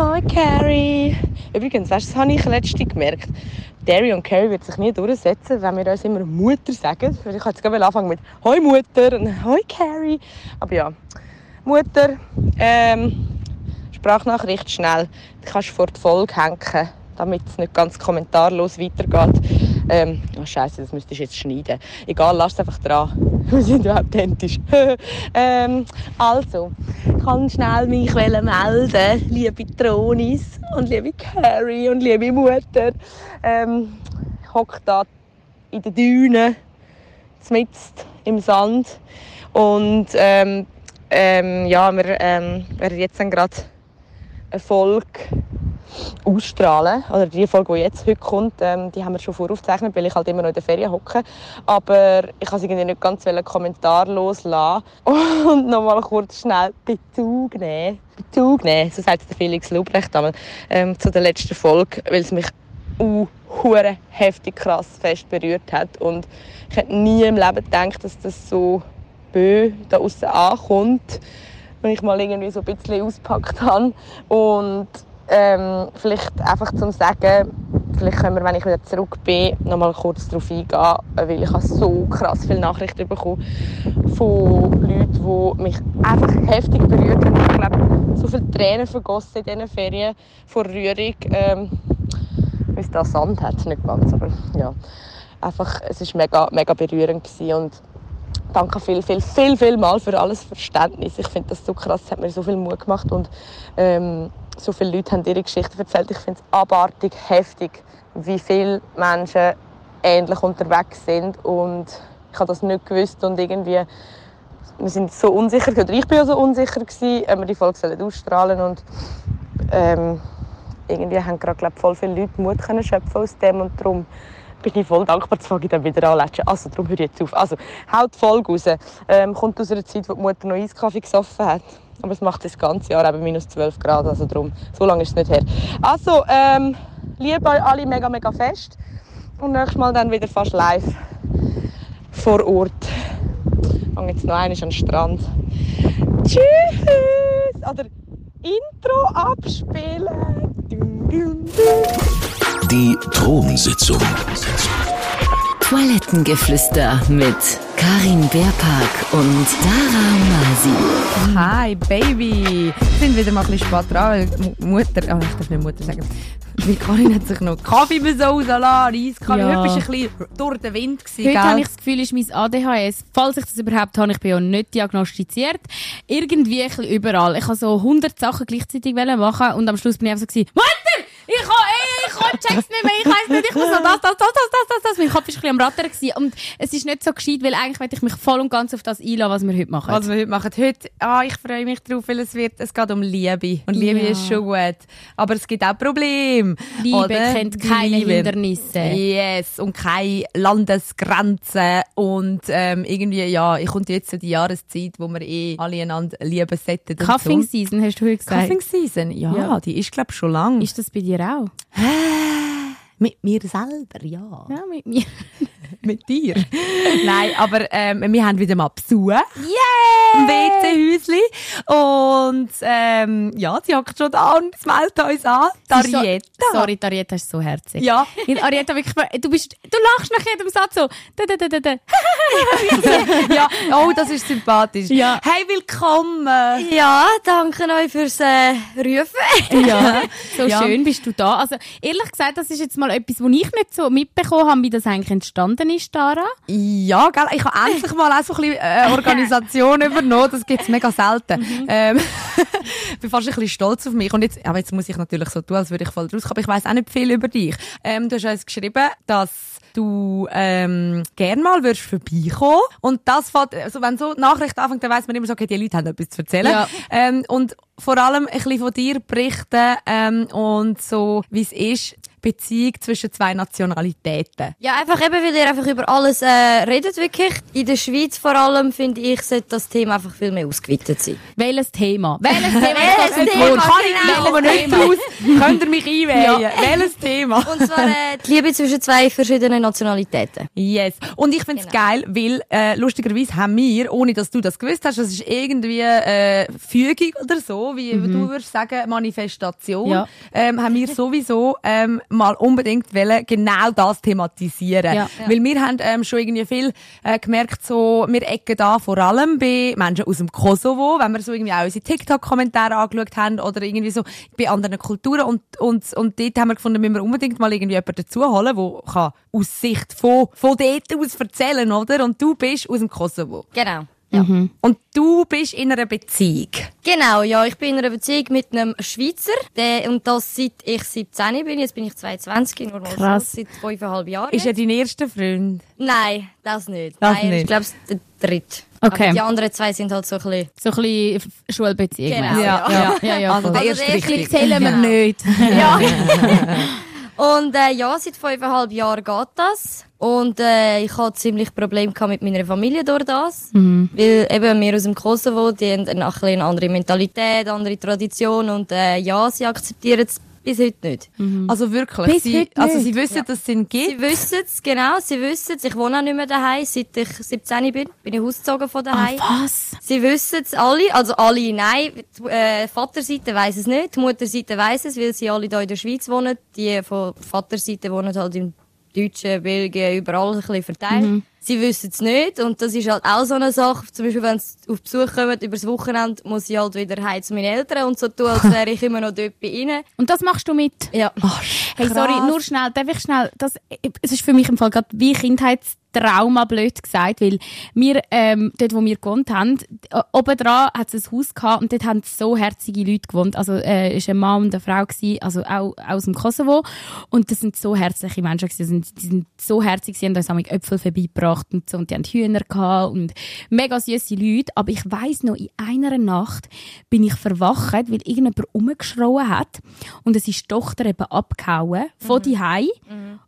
Hi Carrie. Übrigens, weißt du, das habe ich letztens gemerkt. Derry und Carrie wird sich nie durchsetzen, wenn wir uns immer Mutter sagen. Ich wollte jetzt gerade anfangen mit Hoi Mutter und Hoi Carrie. Aber ja, Mutter, ähm, Sprachnachricht schnell. Die kannst du vor die Folge hängen, damit es nicht ganz kommentarlos weitergeht. Ähm, oh Scheiße, das müsstest du jetzt schneiden. Egal, lass es einfach dran. Wir sind authentisch. ähm, also, ich kann schnell mich melden, liebe Tronis und liebe Carrie und liebe Mutter. Ähm, ich hocke da in den Dünen, mitten im Sand. Und ähm, ähm, ja, wir ähm, werden jetzt gerade eine Folge ausstrahlen. Oder die Folge, die jetzt heute kommt, ähm, die haben wir schon voraufgezeichnet, weil ich halt immer noch in der Ferien hocke. Aber ich kann irgendwie nicht ganz einen Kommentar loslassen und nochmal kurz schnell Bezug nehmen. Bezug nehmen, so sagt der Felix Lubrecht einmal, ähm, zu der letzten Folge, weil es mich uh, heftig krass fest berührt hat. Und ich hätte nie im Leben gedacht, dass das so bö da außen ankommt, wenn ich mal irgendwie so ein bisschen auspackt habe. Und ähm, vielleicht einfach zum Sagen, vielleicht können wir, wenn ich wieder zurück bin, noch mal kurz darauf eingehen, weil ich habe so krass viele Nachrichten bekommen von Leuten, die mich einfach heftig berührt haben. Ich glaube, so viele Tränen vergossen in diesen Ferien vor Rührung, ähm, weil es da Sand hat, nicht ganz, aber ja. Einfach, es war mega, mega berührend gewesen und danke viel, viel, viel, viel mal für alles Verständnis. Ich finde das so krass, es hat mir so viel Mut gemacht und ähm, so viele Leute haben ihre Geschichte erzählt. Ich finde es abartig, heftig, wie viele Menschen ähnlich unterwegs sind und ich habe das nicht gewusst und irgendwie wir sind so unsicher, oder ich bin ja so unsicher gewesen, ob wir die Folge ausstrahlen und ähm, irgendwie haben gerade glaub, voll viele Leute Mut können schöpfen aus dem und darum bin ich voll dankbar, dass ich dann wieder anlatschen. Also, darum höre ich jetzt auf. Also, haut die Folge raus. Ähm, kommt aus einer Zeit, wo die Mutter noch Eiskaffee gesoffen hat. Aber es macht das ganze Jahr eben minus 12 Grad, also darum, so lange ist es nicht her. Also, ähm, liebe euch alle mega, mega fest. Und nächstes Mal dann wieder fast live vor Ort. Gehe jetzt noch einmal den Strand. Tschüss! Oder Intro abspielen. Die Thronsitzung. Toilettengeflüster mit Karin Beerpark und Dara Masi. Hi, Baby! Wir sind wieder mal ein bisschen spät dran, weil Mutter, oh, ich darf nicht Mutter sagen, weil Karin hat sich noch Kaffee müssen rauslassen, Reiskaffee. Ja. Heute war ein bisschen durch den Wind. Gewesen, Heute habe ich das Gefühl, ist mein ADHS, falls ich das überhaupt habe, ich bin ja nicht diagnostiziert, irgendwie ein bisschen überall. Ich habe so 100 Sachen gleichzeitig machen und am Schluss bin ich einfach so gewesen, Mutter! Ich kann, ey, ich kann, check's nicht mehr, ich weiss nicht, ich muss noch das, das, das, das, das, das, das. Mein Kopf war ein bisschen am Rattern gewesen. Und es ist nicht so gescheit, weil eigentlich möchte ich mich voll und ganz auf das einlassen, was wir heute machen. Was wir heute machen. Heute, ah, ich freue mich drauf, weil es wird, es geht um Liebe. Und Liebe ja. ist schon gut. Aber es gibt auch Probleme. Liebe oder? kennt keine Liebe. Hindernisse. Yes. Und keine Landesgrenzen. Und, ähm, irgendwie, ja, ich komme jetzt zu die Jahreszeit, wo wir eh alle einander lieben sollten. Cuffing so. Season, hast du heute gesagt? Cuffing Season, ja, ja. die ist, glaube ich, schon lang. Ist das bei dir auch? Mit mir selber, ja. Ja, mit mir. mit dir. Nein, aber ähm, wir haben wieder mal Besuch. Yeah! WC-Häusli. Und ähm, ja, sie hockt schon da und meldet uns an. Darietta. So, sorry, Darietta ist so herzig. Ja. Arietta, wirklich, du, bist, du lachst nach jedem Satz so. Da, da, da. ja, oh, das ist sympathisch. Ja. Hey, willkommen. Ja, danke euch fürs äh, Rufen. ja, so ja. schön bist du da. Also, ehrlich gesagt, das ist jetzt mal etwas, was ich nicht so mitbekommen habe, wie das eigentlich entstanden ist, Dara? Ja, gell? ich habe endlich mal auch so ein bisschen äh, Organisation übernommen. Das gibt es mega selten. Mhm. Ähm, bin fast ein bisschen stolz auf mich. Und jetzt, aber jetzt muss ich natürlich so tun, als würde ich voll rauskommen. Aber ich weiß auch nicht viel über dich. Ähm, du hast uns geschrieben, dass du ähm, gern mal würdest vorbeikommen und das fällt, also wenn so Nachrichten anfängt, dann weiss man immer so, okay, die Leute haben etwas zu erzählen. Ja. Ähm, und vor allem ein bisschen von dir berichten ähm, und so, wie es ist, Beziehung zwischen zwei Nationalitäten? Ja, einfach eben, weil ihr einfach über alles äh, redet, wirklich. In der Schweiz vor allem, finde ich, sollte das Thema einfach viel mehr ausgeweitet sein. Welches Thema? Welches Thema? Welches Thema? Kann ich Genau. nicht, komme nicht raus. Könnt ihr mich einwählen? Welches Thema? Und zwar äh, die Liebe zwischen zwei verschiedenen Nationalitäten. Yes. Und ich find's geil, weil äh, lustigerweise haben wir, ohne dass du das gewusst hast, das ist irgendwie äh, Fügung oder so, wie du würdest sagen, Manifestation, Ja. ähm, haben wir sowieso ähm, mal unbedingt wollen, genau das thematisieren. Ja. Weil wir haben ähm, schon irgendwie viel äh, gemerkt, so, wir ecken da vor allem bei Menschen aus dem Kosovo, wenn wir so irgendwie auch unsere TikTok-Kommentare angeschaut haben oder irgendwie so bei anderen Kulturen und, und, und dort haben wir gefunden, müssen wir unbedingt mal irgendwie jemanden dazu holen, der kann aus Sicht von, von dort aus erzählen, oder? Und du bist aus dem Kosovo. Genau. Ja. Und du bist in einer Beziehung. Genau, ja, ich bin in einer Beziehung mit einem Schweizer, der, und das seit ich 17 bin, jetzt bin ich 22, nur mal Krass. seit fünfeinhalb Jahren. Ist er dein erster Freund? Nein, das nicht. Das Nein, nicht. ich glaube, der dritte. Okay. Aber die anderen zwei sind halt so ein bisschen... So ein bisschen Schulbeziehung. Genau, mäßig. ja. ja, ja, ja Also Also erste der erste richtig. Zählen wir nicht. Und äh, ja, seit fünfeinhalb Jahren geht das. Und äh, ich hatte ziemlich Probleme mit meiner Familie durch das. Weil eben wir aus dem Kosovo, die haben ein eine andere Mentalität, andere Tradition. Und äh, ja, sie akzeptieren es bis heute nicht. Also wirklich? Bis sie, heute also sie wissen, dass es ihn gibt? Sie wissen es, genau, sie wissen es. Ich wohne auch nicht mehr daheim, seit ich 17 bin. Bin ich ausgezogen von daheim. Was? Sie wissen es alle, also alle nein. Die äh, Vaterseite weiss es nicht, die Mutterseite weiss es, weil sie alle hier in der Schweiz wohnen. Die von Vaterseite wohnen halt im Deutschen, Belgien, überall ein bisschen verteilt. Sie wissen es nicht und das ist halt auch so eine Sache. Zum Beispiel, wenn sie auf Besuch kommen, übers Wochenende, muss ich halt wieder heim zu meinen Eltern und so tun, als wäre ich immer noch dort bei ihnen. Und das machst du mit? Ja. Hey, sorry, nur schnell, darf ich schnell, das, es ist für mich im Fall gerade wie Kindheitstrauma blöd gesagt, weil wir, ähm, dort, wo wir gewohnt haben, äh, oben dran hat es ein Haus gehabt und dort haben so herzige Leute gewohnt. Also, äh, ist ein Mann und eine Frau gewesen, also auch aus dem Kosovo. Und das sind so herzliche Menschen gewesen. Die sind, die sind so herzig, sie haben uns Äpfel vorbeigebracht und so, und die haben Hühner gehabt und mega süße Leute. Aber ich weiss noch, in einer Nacht bin ich verwacht, weil irgendjemand rumgeschrien hat und es ist die Tochter eben abgehauen von die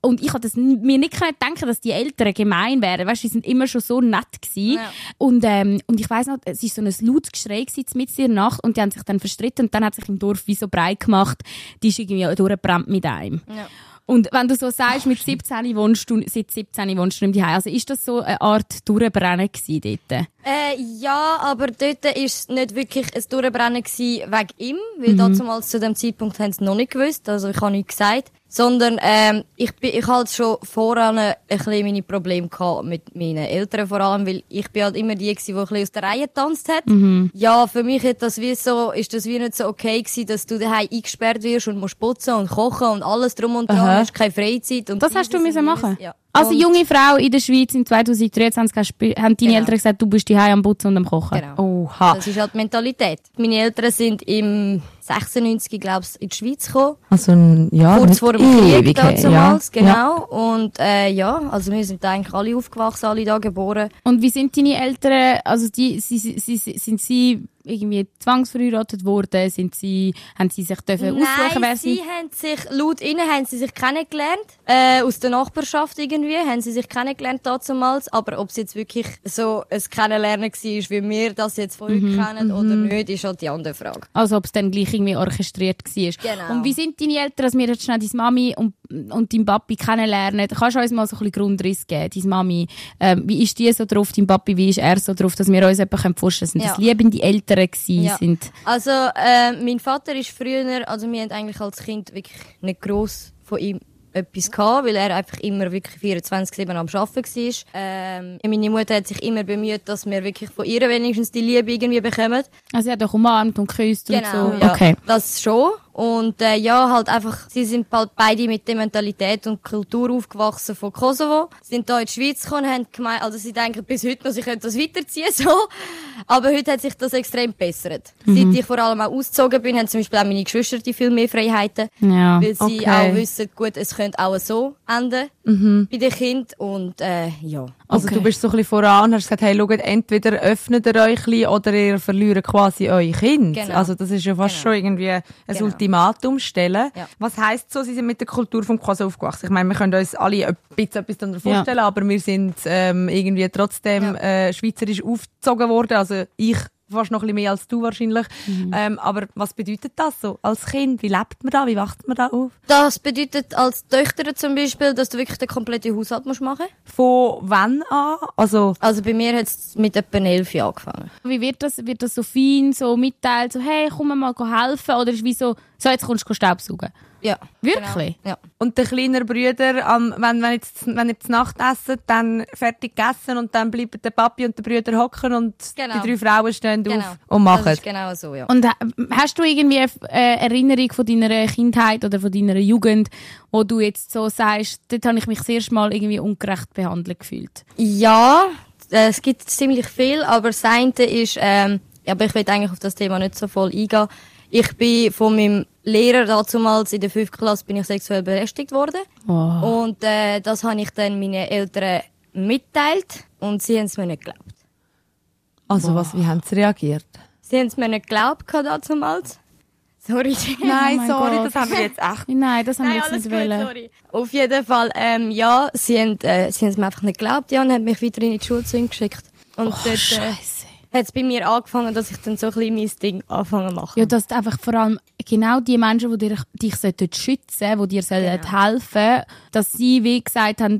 Und ich hatte mir nicht denken, dass die Eltern gemein wären. Weißt, die sind immer schon so nett gewesen. Ja. Und, ähm, und ich weiss noch, es ist so ein lautes Geschrei in der Nacht und die haben sich dann verstritten und dann hat sich im Dorf wie so breit gemacht, die ist irgendwie durchgebrannt mit einem. Ja. Und wenn du so sagst, mit 17 wohnst du, seit 17 wohnst du nicht Also ist das so eine Art Durchbrennen gewesen dort? Äh, ja, aber dort war es nicht wirklich ein Durchbrennen wegen ihm, weil damals zu dem Zeitpunkt haben sie noch nicht gewusst, also ich habe nichts gesagt. Sondern ähm, ich, bin, ich halt schon voran ein bisschen meine Probleme gehabt mit meinen Eltern vor allem, weil ich bin halt immer die gewesen, die ein bisschen aus der Reihe getanzt hat. Ja, für mich hat das wie so, ist das wie nicht so okay gewesen, dass du daheim eingesperrt wirst und musst putzen und kochen und alles drum und dran, Aha. hast keine Freizeit. Und Das hast du müssen machen? Ja. Also junge Frau in der Schweiz in 2023 hast, du- haben deine Genau. Eltern gesagt, du bist daheim am Putzen und am Kochen. Genau. Oha. Das ist halt die Mentalität. Meine Eltern sind im 96, glaube ich, in die Schweiz gekommen. Also, ein- ja, kurz vor dem Krieg damals, ja. genau. Und äh, ja, also wir sind eigentlich alle aufgewachsen, alle da geboren. Und wie sind deine Eltern, also die, sie, sie, sie, sind sie irgendwie zwangsverheiratet worden? Sind sie, haben sie sich dürfen aussuchen, wer Nein, sie... sie haben sich, laut ihnen haben sie sich kennengelernt, äh, aus der Nachbarschaft irgendwie, haben sie sich kennengelernt damals, aber ob es jetzt wirklich so ein Kennenlernen war, wie wir das jetzt von Mhm, kennen oder nicht, ist halt die andere Frage. Also ob es dann gleich irgendwie orchestriert war. Genau. Und wie sind deine Eltern, dass wir jetzt schnell deine Mami und, und deinen Papi kennenlernen? Kannst du uns mal so ein bisschen Grundriss geben? Deine Mami, ähm, wie ist die so drauf, dein Papi, wie ist er so drauf, dass wir uns jemanden vorstellen können? Sind das Ja. liebende Eltern? Ja. Sind, Also, äh, mein Vater ist früher, also wir haben eigentlich als Kind wirklich nicht gross von ihm etwas gehabt, weil er einfach immer wirklich 24-7 am Arbeiten war. Ähm, meine Mutter hat sich immer bemüht, dass wir wirklich von ihr wenigstens die Liebe irgendwie bekommen. also er hat auch umarmt und geküsst Genau, und so. ja. Okay. Das schon. Und äh, ja, halt einfach, sie sind bald beide mit der Mentalität und Kultur aufgewachsen von Kosovo, sind da in die Schweiz gekommen, haben gemeint, also sie denken bis heute noch, sie können das weiterziehen, so. Aber heute hat sich das extrem gebessert. Seit ich vor allem auch ausgezogen bin, haben zum Beispiel auch meine Geschwister die viel mehr Freiheiten. Ja. Weil sie okay. auch wissen, gut, es könnte auch so enden bei den Kindern. Und äh, ja. Also Okay. du bist so ein bisschen voran und hast gesagt, hey, schaut, entweder öffnet ihr euch ein bisschen oder ihr verliert quasi euer Kind. Genau. Also das ist ja fast Genau. schon irgendwie ein Genau. Ultimatum stellen. Ja. Was heisst so, Sie sind mit der Kultur vom Quasi aufgewachsen? Ich meine, wir können uns alle ein bisschen etwas darunter Ja. vorstellen, aber wir sind ähm, irgendwie trotzdem äh, schweizerisch aufgezogen worden. Also ich fast noch ein bisschen mehr als du wahrscheinlich. Ähm, aber was bedeutet das so als Kind? Wie lebt man da? Wie wacht man da auf? Das bedeutet als Töchter zum Beispiel, dass du wirklich den kompletten Haushalt musst machen Von wann an? Also Also bei mir hat es mit etwa elf Jahren angefangen. Wie wird das, wird das so fein, so mitteilt, so, hey, komm mal helfen? Oder ist es wie so, so, jetzt kommst du Staubsaugen? Ja. Wirklich? Ja. Und der kleine Brüder, am, wenn, wenn, jetzt, wenn zu Nacht essen, dann fertig gegessen und dann bleiben der Papi und der Brüder hocken und Genau. die drei Frauen stehen Genau. auf und machen. Das ist genau so, ja. Und äh, hast du irgendwie eine äh, Erinnerung von deiner Kindheit oder von deiner Jugend, wo du jetzt so sagst, dort habe ich mich das erste Mal irgendwie ungerecht behandelt gefühlt? Ja, äh, es gibt ziemlich viel, aber das eine ist, ähm, aber ich will eigentlich auf das Thema nicht so voll eingehen. Ich bin von meinem Lehrer damals in der fünften Klasse bin ich sexuell belästigt worden. Und äh, das habe ich dann meinen Eltern mitteilt und sie haben es mir nicht geglaubt. Also was, wie haben sie reagiert? Sie haben es mir nicht geglaubt damals. Sorry. Nein, mein sorry, Gott. das haben wir jetzt echt. Nein, das haben wir Nein, jetzt alles nicht gut, wollen. sorry. Auf jeden Fall, ähm, ja, sie haben, äh, sie haben es mir einfach nicht geglaubt, ja, und haben mich wieder in die Schule zu ihm geschickt. Und dort, äh. Hat es bei mir angefangen, dass ich dann so ein bisschen mein Ding anfangen zu machen. Ja, dass einfach vor allem genau die Menschen, die dir, dich sollten schützen die dir sollen helfen dass sie, wie gesagt haben,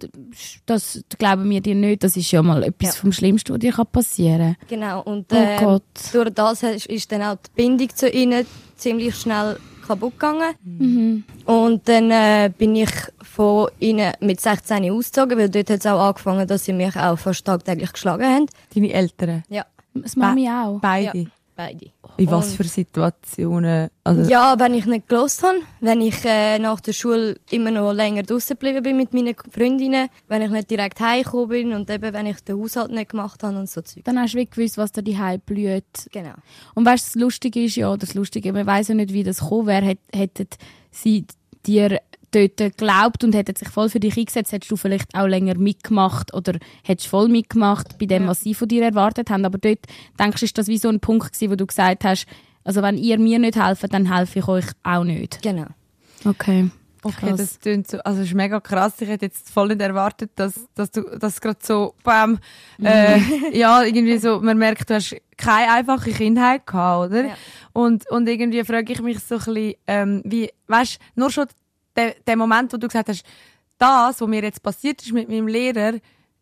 das glauben wir dir nicht, das ist ja mal etwas Ja. vom Schlimmsten, was dir kann passieren Genau, und Oh äh, Gott. durch das ist dann auch die Bindung zu ihnen ziemlich schnell kaputt gegangen. Mhm. Und dann äh, bin ich von ihnen mit 16 ausgezogen, weil dort hat es auch angefangen, dass sie mich auch fast tagtäglich kann. haben. Deine Eltern? Ja, Das Mami auch. Beide? Ja. beide. In was für Situationen? Also, Ja, wenn ich nicht gelost habe, wenn ich äh, nach der Schule immer noch länger draußen geblieben bin mit meinen Freundinnen, wenn ich nicht direkt heimgekommen bin und eben wenn ich den Haushalt nicht gemacht habe und so Zeug. Dann hast du wirklich gewusst, was dir die blüht. Genau. Und weißt du, das Lustige ist ja, das Lustige, man weiß ja nicht, wie das gekommen wäre, Hätt- hätten sie dir dort geglaubt und hätten sich voll für dich eingesetzt, hättest du vielleicht auch länger mitgemacht oder hättest voll mitgemacht bei dem, was sie von dir erwartet haben. Aber dort, denkst du, ist das wie so ein Punkt gewesen, wo du gesagt hast, also wenn ihr mir nicht helft, dann helfe ich euch auch nicht. Genau. Okay. Okay, Krass. das klingt so, also ist mega krass. Ich hätte jetzt voll nicht erwartet, dass, dass du, dass gerade so, bam, äh, ja, irgendwie so, man merkt, du hast keine einfache Kindheit gehabt, oder? Ja. Und, und irgendwie frage ich mich so ein bisschen, ähm, wie, weißt, nur schon der, der Moment, wo du gesagt hast, das, was mir jetzt passiert ist mit meinem Lehrer,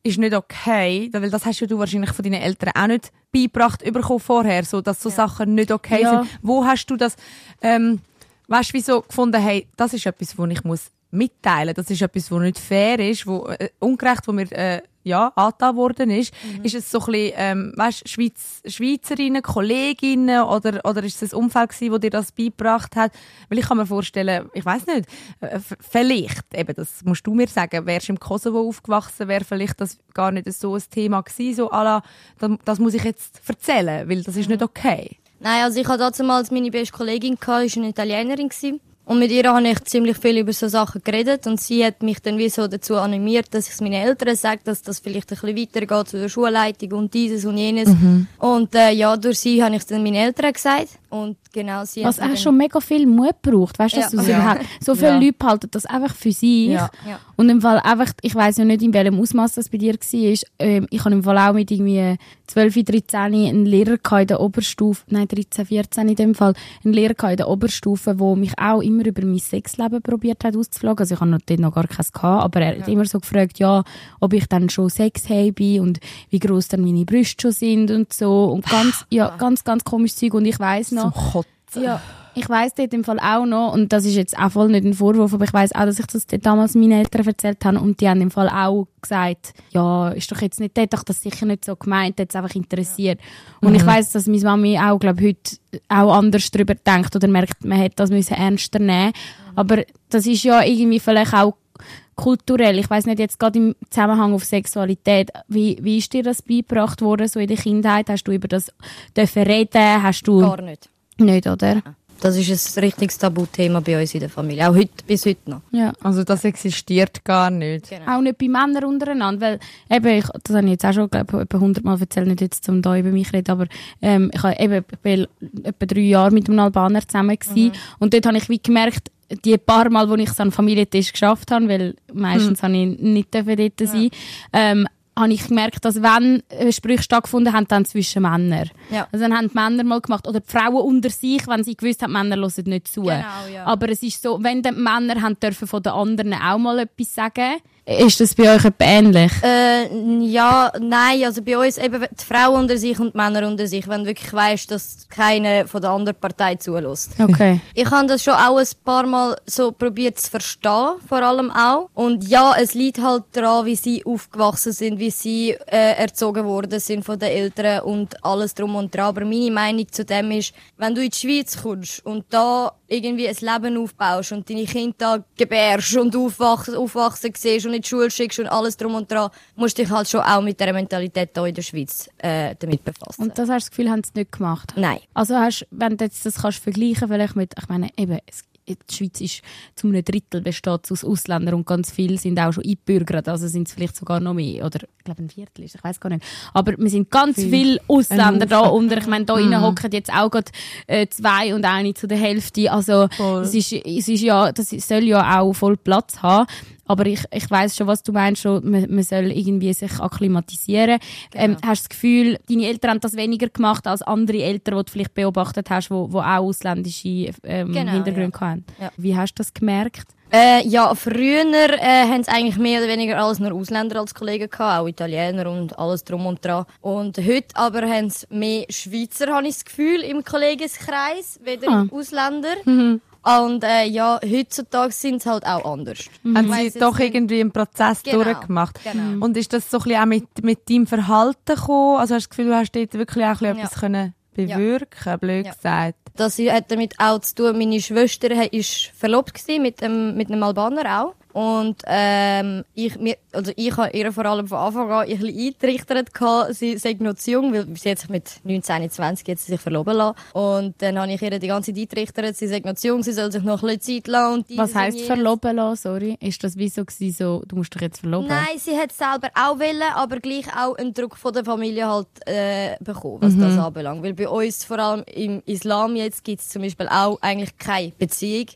ist nicht okay, weil das hast ja du wahrscheinlich von deinen Eltern auch nicht beigebracht bekommen vorher, so, dass so Sachen nicht okay Ja. sind. Wo hast du das, ähm, weißt du, wieso gefunden, hey, das ist etwas, wo ich muss mitteilen, das ist etwas, wo nicht fair ist, wo äh, ungerecht, wo mir äh, ja angetan worden ist, ist es so ein bisschen, ähm, weißt, Schweiz, Schweizerinnen, Kolleginnen oder oder ist es ein Umfeld gewesen, wo dir das beigebracht hat? Weil ich kann mir vorstellen, ich weiß nicht, äh, vielleicht, eben das musst du mir sagen, wärst du im Kosovo aufgewachsen, wäre vielleicht das gar nicht so ein Thema gewesen, so à la, das, das muss ich jetzt erzählen, weil das ist nicht okay. Nein, also ich hatte damals meine beste Kollegin, die war eine Italienerin. Gewesen. Und mit ihr habe ich ziemlich viel über so Sachen geredet und sie hat mich dann wie so dazu animiert, dass ich es meinen Eltern sage, dass das vielleicht ein bisschen weitergeht zu der Schulleitung und dieses und jenes. Und äh, ja, durch sie habe ich es dann meinen Eltern gesagt und genau sie Was auch schon mega viel Mut braucht, weißt du, dass Ja. du Ja. überhaupt, so viele Ja. Leute behalten das einfach für sich. Ja. Ja. Und im Fall einfach, ich weiß ja nicht, in welchem Ausmaß das bei dir war, ähm, ich habe im Fall auch mit irgendwie 12, 13 einen Lehrer in der Oberstufe, nein, 13, 14 in dem Fall, einen Lehrer in der Oberstufe, der mich auch immer über mein Sexleben probiert hat auszufragen. Also ich habe noch- dort noch gar keins gehabt, aber er hat immer so gefragt, ja, ob ich dann schon Sex habe und wie groß dann meine Brüste schon sind und so und ganz, ja, ganz, ganz komisches Zeug und ich weiß noch, Zum Kotzen. ja, ich weiss dort im Fall auch noch, und das ist jetzt auch voll nicht ein Vorwurf, aber ich weiss auch, dass ich das damals meinen Eltern erzählt habe und die haben im Fall auch gesagt, ja, ist doch jetzt nicht, der doch das sicher nicht so gemeint, hat es einfach interessiert. Und ich weiss, dass meine Mami auch, glaube heute auch anders darüber denkt oder merkt, man hätte das müssen ernster nehmen Aber das ist ja irgendwie vielleicht auch kulturell, ich weiß nicht jetzt gerade im Zusammenhang auf Sexualität, wie, wie ist dir das beigebracht worden, so in der Kindheit? Hast du über das dürfen reden? Hast du... Gar nicht. Nicht, oder? das ist ein richtiges Tabuthema bei uns in der Familie. Auch heute, bis heute noch. Ja. Also das existiert gar nicht. Genau. Auch nicht bei Männern untereinander, weil eben, ich, das habe ich jetzt auch schon glaub, etwa 100 Mal erzählt, nicht jetzt zum da über mich reden, aber ähm, ich, habe eben, ich bin etwa drei Jahre mit einem Albaner zusammen gewesen, und dort habe ich wie gemerkt, die paar Mal, wo ich es an Familientisch geschafft habe, weil meistens habe ich nicht dürfen dort sein, ähm, habe ich gemerkt, dass wenn äh, Sprüche stattgefunden haben, dann zwischen Männern. Ja. Also dann haben die Männer mal gemacht, oder die Frauen unter sich, wenn sie gewusst haben, Männer hören nicht zu. Genau, ja. Aber es ist so, wenn die Männer haben dürfen von den anderen auch mal etwas sagen, ist das bei euch ähnlich? Äh, ja, nein, also bei uns eben die Frauen unter sich und die Männer unter sich, wenn du wirklich weißt, dass keiner von der anderen Partei zulässt. Okay. Ich habe das schon auch ein paar Mal so probiert zu verstehen, vor allem auch. Und ja, es liegt halt daran, wie sie aufgewachsen sind, wie sie äh, erzogen worden sind von den Eltern und alles drum und dran. Aber meine Meinung zu dem ist, wenn du in die Schweiz kommst und da irgendwie ein Leben aufbaust und deine Kinder da gebärst und aufwachsen, aufwachsen siehst und in die Schule schickst und alles drum und dran, musst du dich halt schon auch mit der Mentalität hier in der Schweiz äh, damit befassen. Und das hast du das Gefühl, haben sie nicht gemacht? Nein. Also hast, wenn du jetzt das kannst vergleichen, vielleicht mit, ich meine, eben, es, die Schweiz ist zu einem Drittel besteht aus Ausländern und ganz viele sind auch schon eingebürgert, also sind es vielleicht sogar noch mehr, oder ich glaube ein Viertel ist, ich weiß gar nicht. Aber wir sind ganz viele Ausländer da unter, ich meine, da innen hocken jetzt auch gerade äh, zwei und eine zu der Hälfte, also Voll. es ist, es ist ja, das soll ja auch voll Platz haben. Aber ich, ich weiß schon, was du meinst, schon, man, man soll irgendwie sich akklimatisieren. Ähm, hast du das Gefühl, deine Eltern haben das weniger gemacht als andere Eltern, die du vielleicht beobachtet hast, die wo, wo auch ausländische ähm, Genau, Hintergründe hatten? Ja. Wie hast du das gemerkt? Äh, ja, früher äh, haben es eigentlich mehr oder weniger alles nur Ausländer als Kollegen gehabt, auch Italiener und alles drum und dran. Und heute aber haben es mehr Schweizer, habe ich das Gefühl, im Kollegenkreis, weder Ah. Ausländer. Und äh, ja, heutzutage sind es halt auch anders. Haben Ich weiss sie doch irgendwie einen Prozess Genau, durchgemacht. genau. Und ist das so ein bisschen auch mit, mit deinem Verhalten gekommen? Also hast du das Gefühl, du hast dort wirklich auch ein bisschen Ja. etwas können bewirken, blöd Ja. gesagt. Das hat damit auch zu tun, meine Schwester war verlobt mit einem, mit einem Albaner auch. Und ähm, ich, mir, also ich habe ihr vor allem von Anfang an ein bisschen eingetrichtert, gehabt, sie sei noch zu jung, weil sie hat sich mit 19, 20 jetzt sich verloben lassen. Und dann habe ich ihr die ganze Zeit eingetrichtert, sie sei noch zu jung, sie soll sich noch ein bisschen Zeit lassen. Was heisst verloben lassen? Sorry. Ist das wie so gewesen, so, du musst dich jetzt verloben? Nein, sie hat es selber auch wollen, aber gleich auch einen Druck von der Familie halt äh, bekommen, was das anbelangt. Weil bei uns, vor allem im Islam jetzt, gibt es zum Beispiel auch eigentlich keine Beziehung.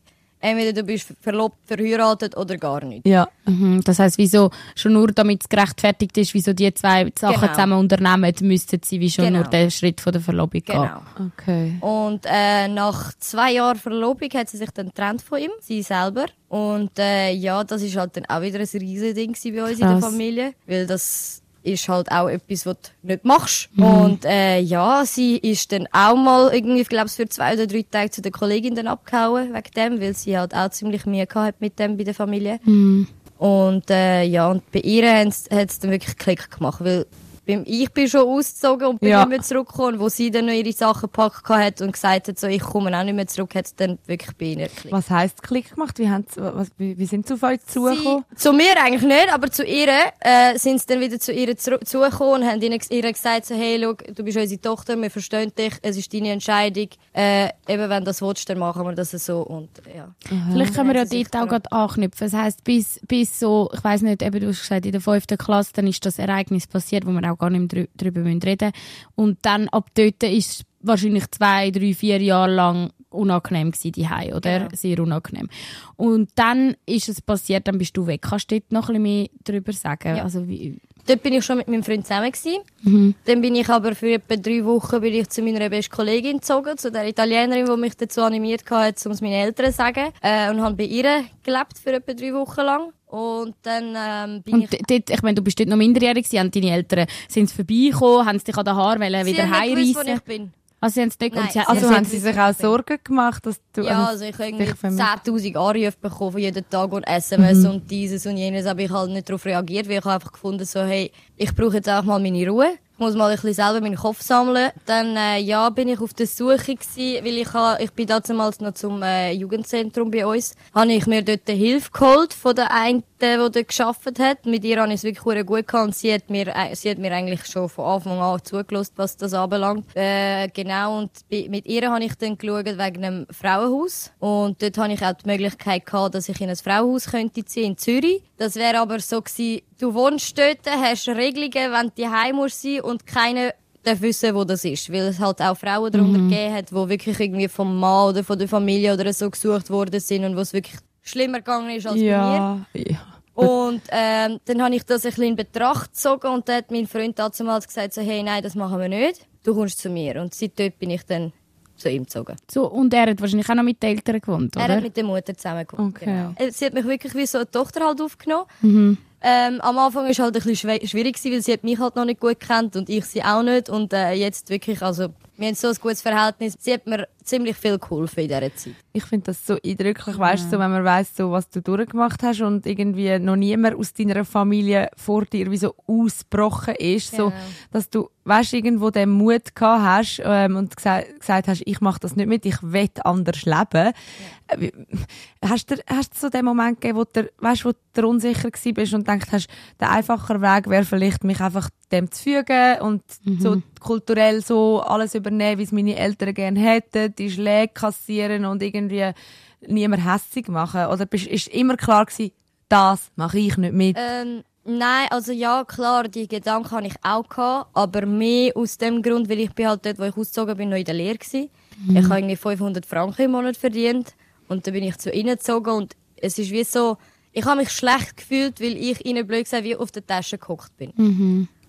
Entweder du bist verlobt, verheiratet oder gar nicht. Ja. Mhm, das heisst, wieso, schon nur damit es gerechtfertigt ist, wieso die zwei Sachen Genau. zusammen unternehmen, müssten sie wie schon Genau. nur den Schritt von der Verlobung gehen. Genau. Okay. Und äh, nach zwei Jahren Verlobung hat sie sich dann getrennt von ihm, sie selber. Und äh, ja, das ist halt dann auch wieder ein riesiges Ding bei uns in der Krass. Familie, weil das ist halt auch etwas, was du nicht machst. Mhm. Und äh, ja, sie ist dann auch mal irgendwie, ich glaube, für zwei oder drei Tage zu der Kollegin dann abgehauen wegen dem, weil sie halt auch ziemlich Mühe gehabt hat mit dem bei der Familie. Mhm. Und äh, ja, und bei ihr hat es dann wirklich Klick gemacht, weil beim, ich bin schon ausgezogen und bin Ja. nicht mehr zurückgekommen. Wo sie dann noch ihre Sachen gepackt hat und gesagt hat, so, ich komme auch nicht mehr zurück, hat es dann wirklich bei ihnen geklickt. Was heisst Klick gemacht? Wie, was, wie, wie sind sie auf euch zugekommen? Zu mir eigentlich nicht, aber zu ihr äh, sind sie dann wieder zu ihr zugekommen und haben ihnen, ihr gesagt, so, hey, schau, du bist unsere Tochter, wir verstehen dich, es ist deine Entscheidung. Äh, eben, wenn du das willst, dann machen wir das so. Und, ja. Vielleicht können wir ja dort auch gerade anknüpfen. Das heisst, bis, bis so, ich weiß nicht, eben, du hast gesagt, in der fünften Klasse, dann ist das Ereignis passiert, wo wir auch gar nicht mehr drüber müssen reden Und dann, ab dort ist es wahrscheinlich zwei, drei, vier Jahre lang unangenehm gewesen, die oder? Genau. Sehr unangenehm. Und dann ist es passiert, dann bist du weg. Kannst du dort noch ein bisschen mehr drüber sagen? Ja. Also, wie, Dort bin ich schon mit meinem Freund zusammen gewesen. Dann bin ich aber für etwa drei Wochen bin ich zu meiner besten Kollegin gezogen, zu der Italienerin, die mich dazu animiert hat, um es meinen Eltern zu sagen. Äh, und habe bei ihr gelebt für etwa drei Wochen lang. Und dann ähm, bin und ich... dort, ich meine, du bist dort noch minderjährig gewesen, haben deine Eltern, sind sie vorbeigekommen, haben sie dich an den Haaren wollen, wieder Sie haben nicht gewusst, wo heimreissen? ich bin. Also, sie haben es nicht, Nein, sie, also, Also sie haben haben sie sich auch Sorgen gemacht, dass du... Ja, also ich habe irgendwie dich vermisst. 10'000 Anrufe bekommen von jeden Tag und SMS Mhm. und dieses und jenes, aber ich halt nicht darauf reagiert, weil ich habe einfach gefunden so, hey, ich brauche jetzt auch mal meine Ruhe. Ich muss mal ein bisschen selber meinen Kopf sammeln. Dann, äh, ja, bin ich auf der Suche gewesen, weil ich, ha, ich bin damals noch zum äh, Jugendzentrum bei uns. Habe ich mir dort eine Hilfe geholt von der einen, die dort gearbeitet hat. Mit ihr habe ich es wirklich gut gehabt und sie hat mir, äh, sie hat mir eigentlich schon von Anfang an zugelassen, was das anbelangt. Äh, genau, und mit ihr habe ich dann geschaut wegen einem Frauenhaus. Und dort habe ich auch die Möglichkeit gehabt, dass ich in ein Frauenhaus könnte ziehen in Zürich. Das wäre aber so gewesen, du wohnst dort, hast Regelungen, wenn du heim musst sein und keiner darf wissen, wo das ist. Weil es halt auch Frauen darunter gegeben hat, die wirklich irgendwie vom Mann oder von der Familie oder so gesucht worden sind und wo es wirklich schlimmer gegangen ist als bei mir. ja. ja. Und ähm, dann habe ich das ein bisschen in Betracht gezogen und dann hat mein Freund damals gesagt, so, hey, nein, das machen wir nicht. Du kommst zu mir. Und seitdem bin ich dann zu ihm gezogen. So, und er hat wahrscheinlich auch noch mit den Eltern gewohnt, oder? Er hat mit der Mutter zusammen gewohnt. Okay. Genau. Sie hat mich wirklich wie so eine Tochter halt aufgenommen. Mhm. Ähm, am Anfang es halt ein bisschen schwierig, gewesen, weil sie hat mich halt noch nicht gut kennt und ich sie auch nicht. Und äh, jetzt wirklich, also, wir haben so ein gutes Verhältnis. Sie hat mir ziemlich viel geholfen in dieser Zeit. Ich finde das so eindrücklich, weißt so, wenn man weiss, so, was du durchgemacht hast und irgendwie noch niemand aus deiner Familie vor dir wie so ausgebrochen ist, so, Genau. dass du, weißt irgendwo den Mut gehabt hast ähm, und gesagt, gesagt hast, ich mache das nicht mit, ich will anders leben. Äh, wie- Hast du hast du so den Moment gegeben, wo du, weißt, wo du unsicher gewesen bist und gedacht hast, der einfache Weg wäre vielleicht, mich einfach dem zu fügen und so kulturell so alles übernehmen, wie es meine Eltern gerne hätten, die Schläge kassieren und irgendwie niemand hässig machen? Oder bist, ist immer klar gewesen, das mache ich nicht mit? Ähm, nein, also ja, klar, die Gedanken hatte ich auch gehabt, aber mehr aus dem Grund, weil ich bin halt dort, wo ich ausgezogen bin, noch in der Lehre gewesen. Ich habe irgendwie 500 Franken im Monat verdient und dann bin ich zu ihnen gezogen und es ist wie so, ich habe mich schlecht gefühlt, weil ich ihnen blöd gesagt wie auf der Tasche gehockt bin.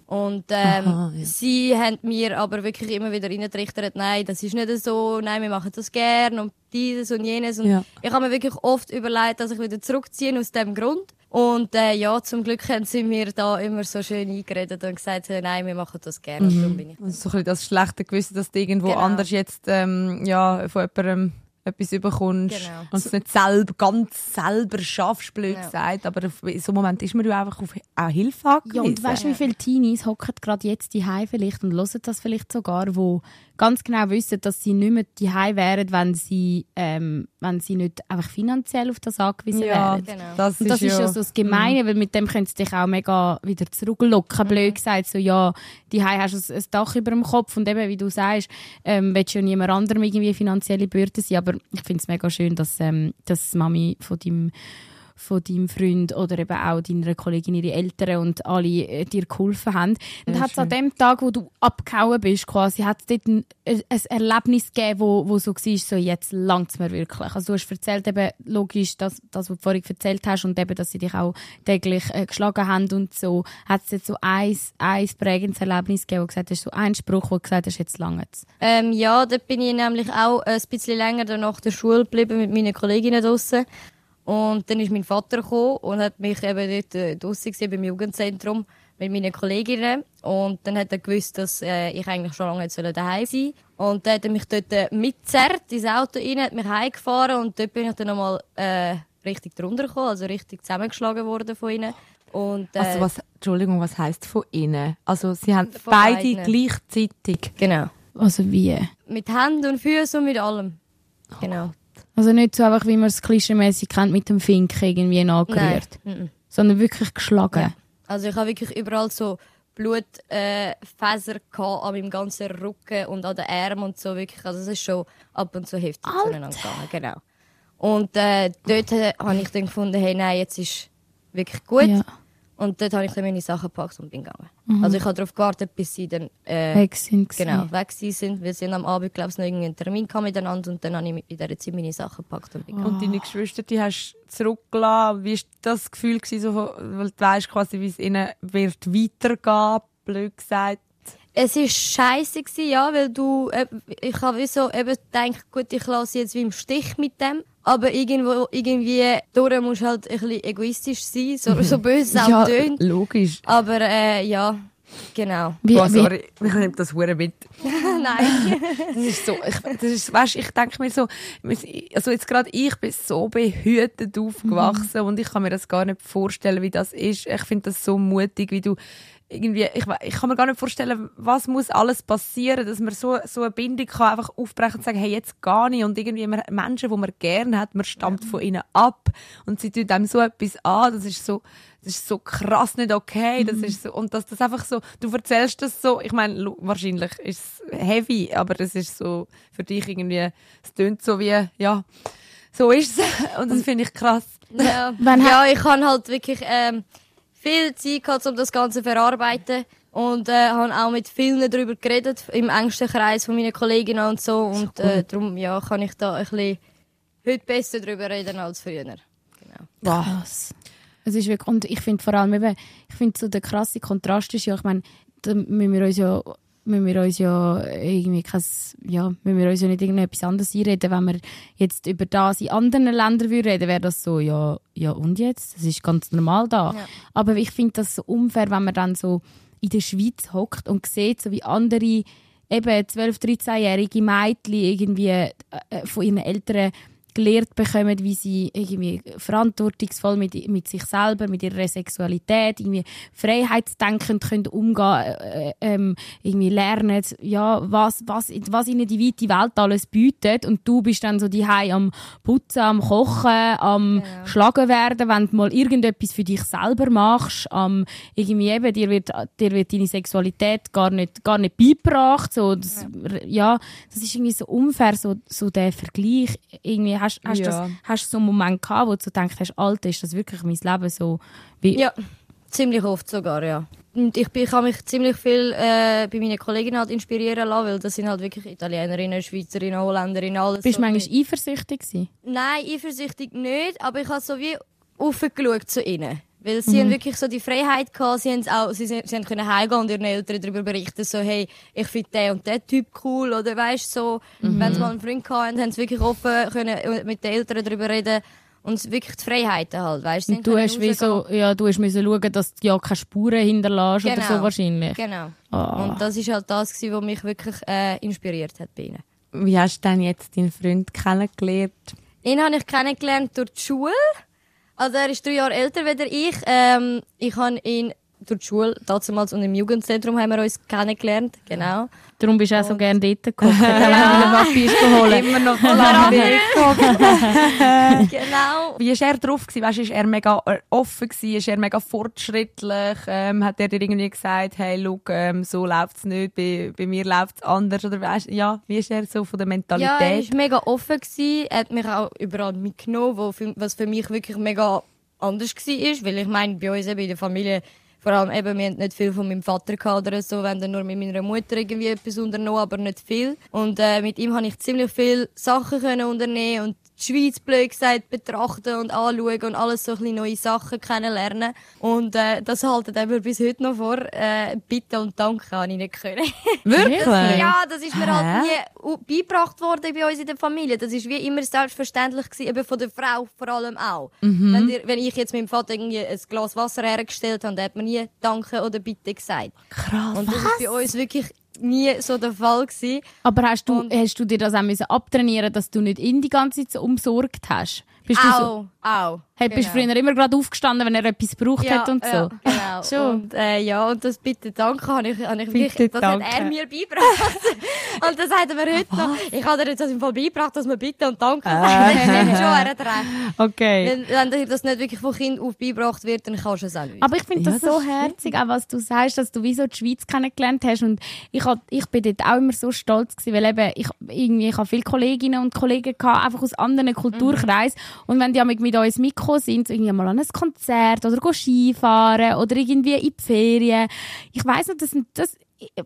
Und ähm, Aha, ja. sie haben mir aber wirklich immer wieder reingetrichtert, nein, das ist nicht so, nein, wir machen das gern und dieses und jenes. Und Ja. ich habe mir wirklich oft überlegt, dass ich wieder zurückziehe aus dem Grund. Und äh, ja, zum Glück haben sie mir da immer so schön eingeredet und gesagt, äh, nein, wir machen das gerne. Und darum bin ich Und so ein bisschen das schlechte Gewissen, dass du irgendwo Genau. anders jetzt ähm, ja, von jemandem etwas überkommst Genau. und es nicht selber, ganz selber schaffst, blöd Ja. gesagt. Aber in so einem Moment ist man ja einfach auf auch Hilfe angewiesen. Ja, und weißt du, wie viele Teenies hocken gerade jetzt die vielleicht und hören das vielleicht sogar, wo ganz genau wissen, dass sie nicht mehr die wären, wenn sie, ähm, wenn sie nicht einfach finanziell auf das angewiesen ja, wären. Genau. das, Und das ist ja, ja so das Gemeine, weil mit dem könntest du dich auch mega wieder zurücklocken, blöd gesagt. So, ja, die hast du ein, ein Dach über dem Kopf und eben, wie du sagst, ähm, willst du ja niemand anderem irgendwie finanzielle Bürde sein. Aber ich finde es mega schön, dass, ähm, dass Mami von deinem von deinem Freund oder eben auch deiner Kollegin, ihre Eltern und alle äh, dir geholfen haben. Und hat es an dem Tag, wo du abgehauen bist, quasi, hat es dort ein, ein ein Erlebnis gegeben, wo, wo so war, so jetzt langt es mir wirklich. Also du hast erzählt eben, logisch, das, das, was du vorhin erzählt hast und eben, dass sie dich auch täglich äh, geschlagen haben und so. Hat es jetzt so ein, ein prägendes Erlebnis gegeben, wo du gesagt hast, so ein Spruch, wo du gesagt hast, jetzt langt es. Ähm, ja, dort bin ich nämlich auch ein bisschen länger nach der Schule geblieben mit meinen Kolleginnen draussen. Und dann ist mein Vater gekommen und hat mich eben dort äh, draussen gesehen beim Jugendzentrum mit meinen Kolleginnen. Und dann hat er gewusst, dass äh, ich eigentlich schon lange jetzt daheim sein soll. Und dann hat er mich dort äh, mitzerrt ins Auto rein, hat mich heimgefahren und dort bin ich dann nochmal äh, richtig drunter gekommen, also richtig zusammengeschlagen worden von ihnen. Und, äh, Also was, Entschuldigung, was heisst von innen? Also sie haben beide beiden. gleichzeitig. Genau. Also wie? Mit Händen und Füßen und mit allem. Genau. Also nicht so einfach, wie man es klischeemäßig kennt, mit dem Fink irgendwie nachgerührt. Nein. Sondern wirklich geschlagen. Ja. Also ich habe wirklich überall so Blutfäser äh, an meinem ganzen Rücken und an den Armen und so wirklich. Also es ist schon ab und zu heftig zueinander gegangen, genau. Und äh, dort äh, habe ich dann gefunden, hey, nein, jetzt ist wirklich gut. Ja. Und dort habe ich dann meine Sachen gepackt und bin gegangen. Also ich habe darauf gewartet, bis sie dann äh, Weg sind. genau, weg sind. Wir sind am Abend, glaube ich, noch irgendeinen Termin miteinander und dann habe ich in dieser Zeit meine Sachen gepackt und bin gegangen. Und deine Geschwister, die hast du zurückgelassen. Wie war das Gefühl, gewesen, so, weil du weißt quasi, wie es ihnen wird weitergehen, blöd gesagt? Es war scheiße, gewesen, ja, weil du, äh, ich habe wie so eben gedacht, gut, ich lasse jetzt wie im Stich mit dem. Aber irgendwo, irgendwie, durch musst du halt ein bisschen egoistisch sein, so, so böse es auch ja, tönt. logisch. Aber, äh, ja, genau. Wie, Boah, wie, sorry, ich nehme das hure mit. Nein. Das ist so, ich, das ist, weißt, ich denke mir so, also jetzt gerade ich bin so behütet aufgewachsen und ich kann mir das gar nicht vorstellen, wie das ist. Ich finde das so mutig, wie du irgendwie, ich, ich kann mir gar nicht vorstellen, was muss alles passieren, dass man so, so eine Bindung kann einfach aufbrechen und sagen, hey, jetzt gar nicht. Und irgendwie man, Menschen, die man gerne hat, man stammt von ihnen ab. Und sie tun einem so etwas an, das ist so, das ist so krass nicht okay, das ist so, und dass das einfach so, du erzählst das so, ich meine, wahrscheinlich ist es heavy, aber das ist so, für dich irgendwie, es tönt so wie, ja, so ist es. Und das finde ich krass. Ja, ja ich habe halt wirklich ähm, viel Zeit gehabt, um das Ganze zu verarbeiten. Und äh, habe auch mit vielen darüber geredet, im engsten Kreis von meinen Kolleginnen und so. Und äh, darum ja, kann ich da ein bisschen heute besser darüber reden als früher. Krass. Es ist wirklich, und ich finde vor allem eben, ich finde so der krasse Kontrast ist ja, ich meine, da müssen wir uns ja, müssen wir uns ja irgendwie kein, ja, müssen wir uns ja nicht irgendetwas anderes einreden, wenn wir jetzt über das in anderen Ländern würden reden, wäre das so, ja, ja und jetzt? Das ist ganz normal da. Ja. Aber ich finde das so unfair, wenn man dann so in der Schweiz hockt und sieht, so wie andere eben 12, 13-jährige Mädchen irgendwie äh, von ihren Eltern gelehrt bekommen, wie sie irgendwie verantwortungsvoll mit, mit sich selber, mit ihrer Sexualität, irgendwie freiheitsdenkend können umgehen, äh, ähm, irgendwie lernen, ja, was, was, was ihnen die weite Welt alles bietet. Und du bist dann so die am Putzen, am Kochen, am Schlagen werden, wenn du mal irgendetwas für dich selber machst, am irgendwie eben, dir wird, dir wird deine Sexualität gar nicht, gar nicht beigebracht, so, das, ja. das ist irgendwie so unfair, so, so der Vergleich, irgendwie, hast, hast, Ja. das, hast du so einen Moment gehabt, wo du so denkst, hast, Alter, ist das wirklich mein Leben so, wie, Ja, ziemlich oft sogar, ja. Und ich, bin, ich habe mich ziemlich viel äh, bei meinen Kolleginnen halt inspirieren lassen, weil das sind halt wirklich Italienerinnen, Schweizerinnen, Holländerinnen, alles. bist so du ein manchmal eifersüchtig gewesen? Nein, eifersüchtig nicht, aber ich habe so wie aufgeschaut zu ihnen. Weil sie haben wirklich so die Freiheit gehabt, sie, haben's auch, sie, sie haben können heimgehen und ihren Eltern darüber berichten, so, hey, ich finde den und den Typ cool, oder weißt so, wenn sie mal einen Freund hatten, haben sie wirklich offen können mit den Eltern darüber reden und wirklich die Freiheiten halt, weißt Und du hast wie so, ja, du hast müssen schauen, dass du ja keine Spuren hinterlässt oder so wahrscheinlich. Genau. Ah. Und das ist halt das, gewesen, was mich wirklich äh, inspiriert hat bei ihnen. Wie hast du denn jetzt deinen Freund kennengelernt? Ihn habe ich kennengelernt durch die Schule. Also er ist drei Jahre älter als ich. Ähm, ich habe ihn durch die Schule, damals und im Jugendzentrum haben wir uns kennengelernt. Genau. Darum bist du auch so gerne dort geguckt, wenn du den Papier geholt Immer noch genau. Wie war er drauf? Gewesen? Weißt, ist er mega äh, offen? Gewesen? Ist er mega fortschrittlich? Ähm, hat er dir irgendwie gesagt, hey, schau, ähm, so läuft es nicht, bei, bei mir läuft es anders? Oder weißt, ja, wie ist er so von der Ja, er Mentalität? war mega offen. Gewesen. Er hat mich auch überall mitgenommen, für, was für mich wirklich mega anders war. Weil ich meine, bei uns eben in der Familie, vor allem eben, wir hatten nicht viel von meinem Vater gehabt oder so, wenn dann nur mit meiner Mutter irgendwie etwas unternommen, aber nicht viel. Und äh, mit ihm habe ich ziemlich viele Sachen können unternehmen und die Schweiz, blöd gesagt, betrachten und anschauen und alles so ein bisschen neue Sachen kennenlernen. Und äh, das haltet mir bis heute noch vor. Äh, Bitte und Danke habe ich nicht können. Wirklich? Ja, das ist mir halt nie beigebracht worden bei uns in der Familie. Das ist wie immer selbstverständlich gewesen, eben von der Frau vor allem auch. Mhm. Wenn, dir, wenn ich jetzt meinem Vater irgendwie ein Glas Wasser hergestellt habe, dann hat man nie Danke oder Bitte gesagt. Krass. Und das ist bei uns wirklich nie so der Fall gewesen. Aber hast du, Und- hast du dir das auch müssen abtrainieren, dass du nicht ihn die ganze Zeit so umsorgt hast? Bist du so, Auch, auch. hey, bist du Genau. früher immer gerade aufgestanden, wenn er etwas gebraucht hat und so? Ja, genau. Schon. Und, äh, ja, und das bitte danke habe ich, habe ich Bitte wirklich, das danke. hat er mir beigebracht. und das hat er mir heute noch. Ich habe dir jetzt das im Fall beigebracht, dass man bitte und danke sagt. Schon, er hat recht. Okay. Wenn, wenn dir das nicht wirklich von Kind auf beigebracht wird, dann kannst du es auch nicht. Aber ich finde Ja, das das so herzig, auch was du sagst, dass du wie so die Schweiz kennengelernt hast. Und ich, hab, ich bin dort auch immer so stolz gewesen, weil eben ich, irgendwie, ich habe viele Kolleginnen und Kollegen gehabt, einfach aus anderen Kulturkreisen. Und wenn die mit uns mitgekommen sind, so irgendwie mal an ein Konzert oder Skifahren oder irgendwie in die Ferien. Ich weiss nicht, das, das,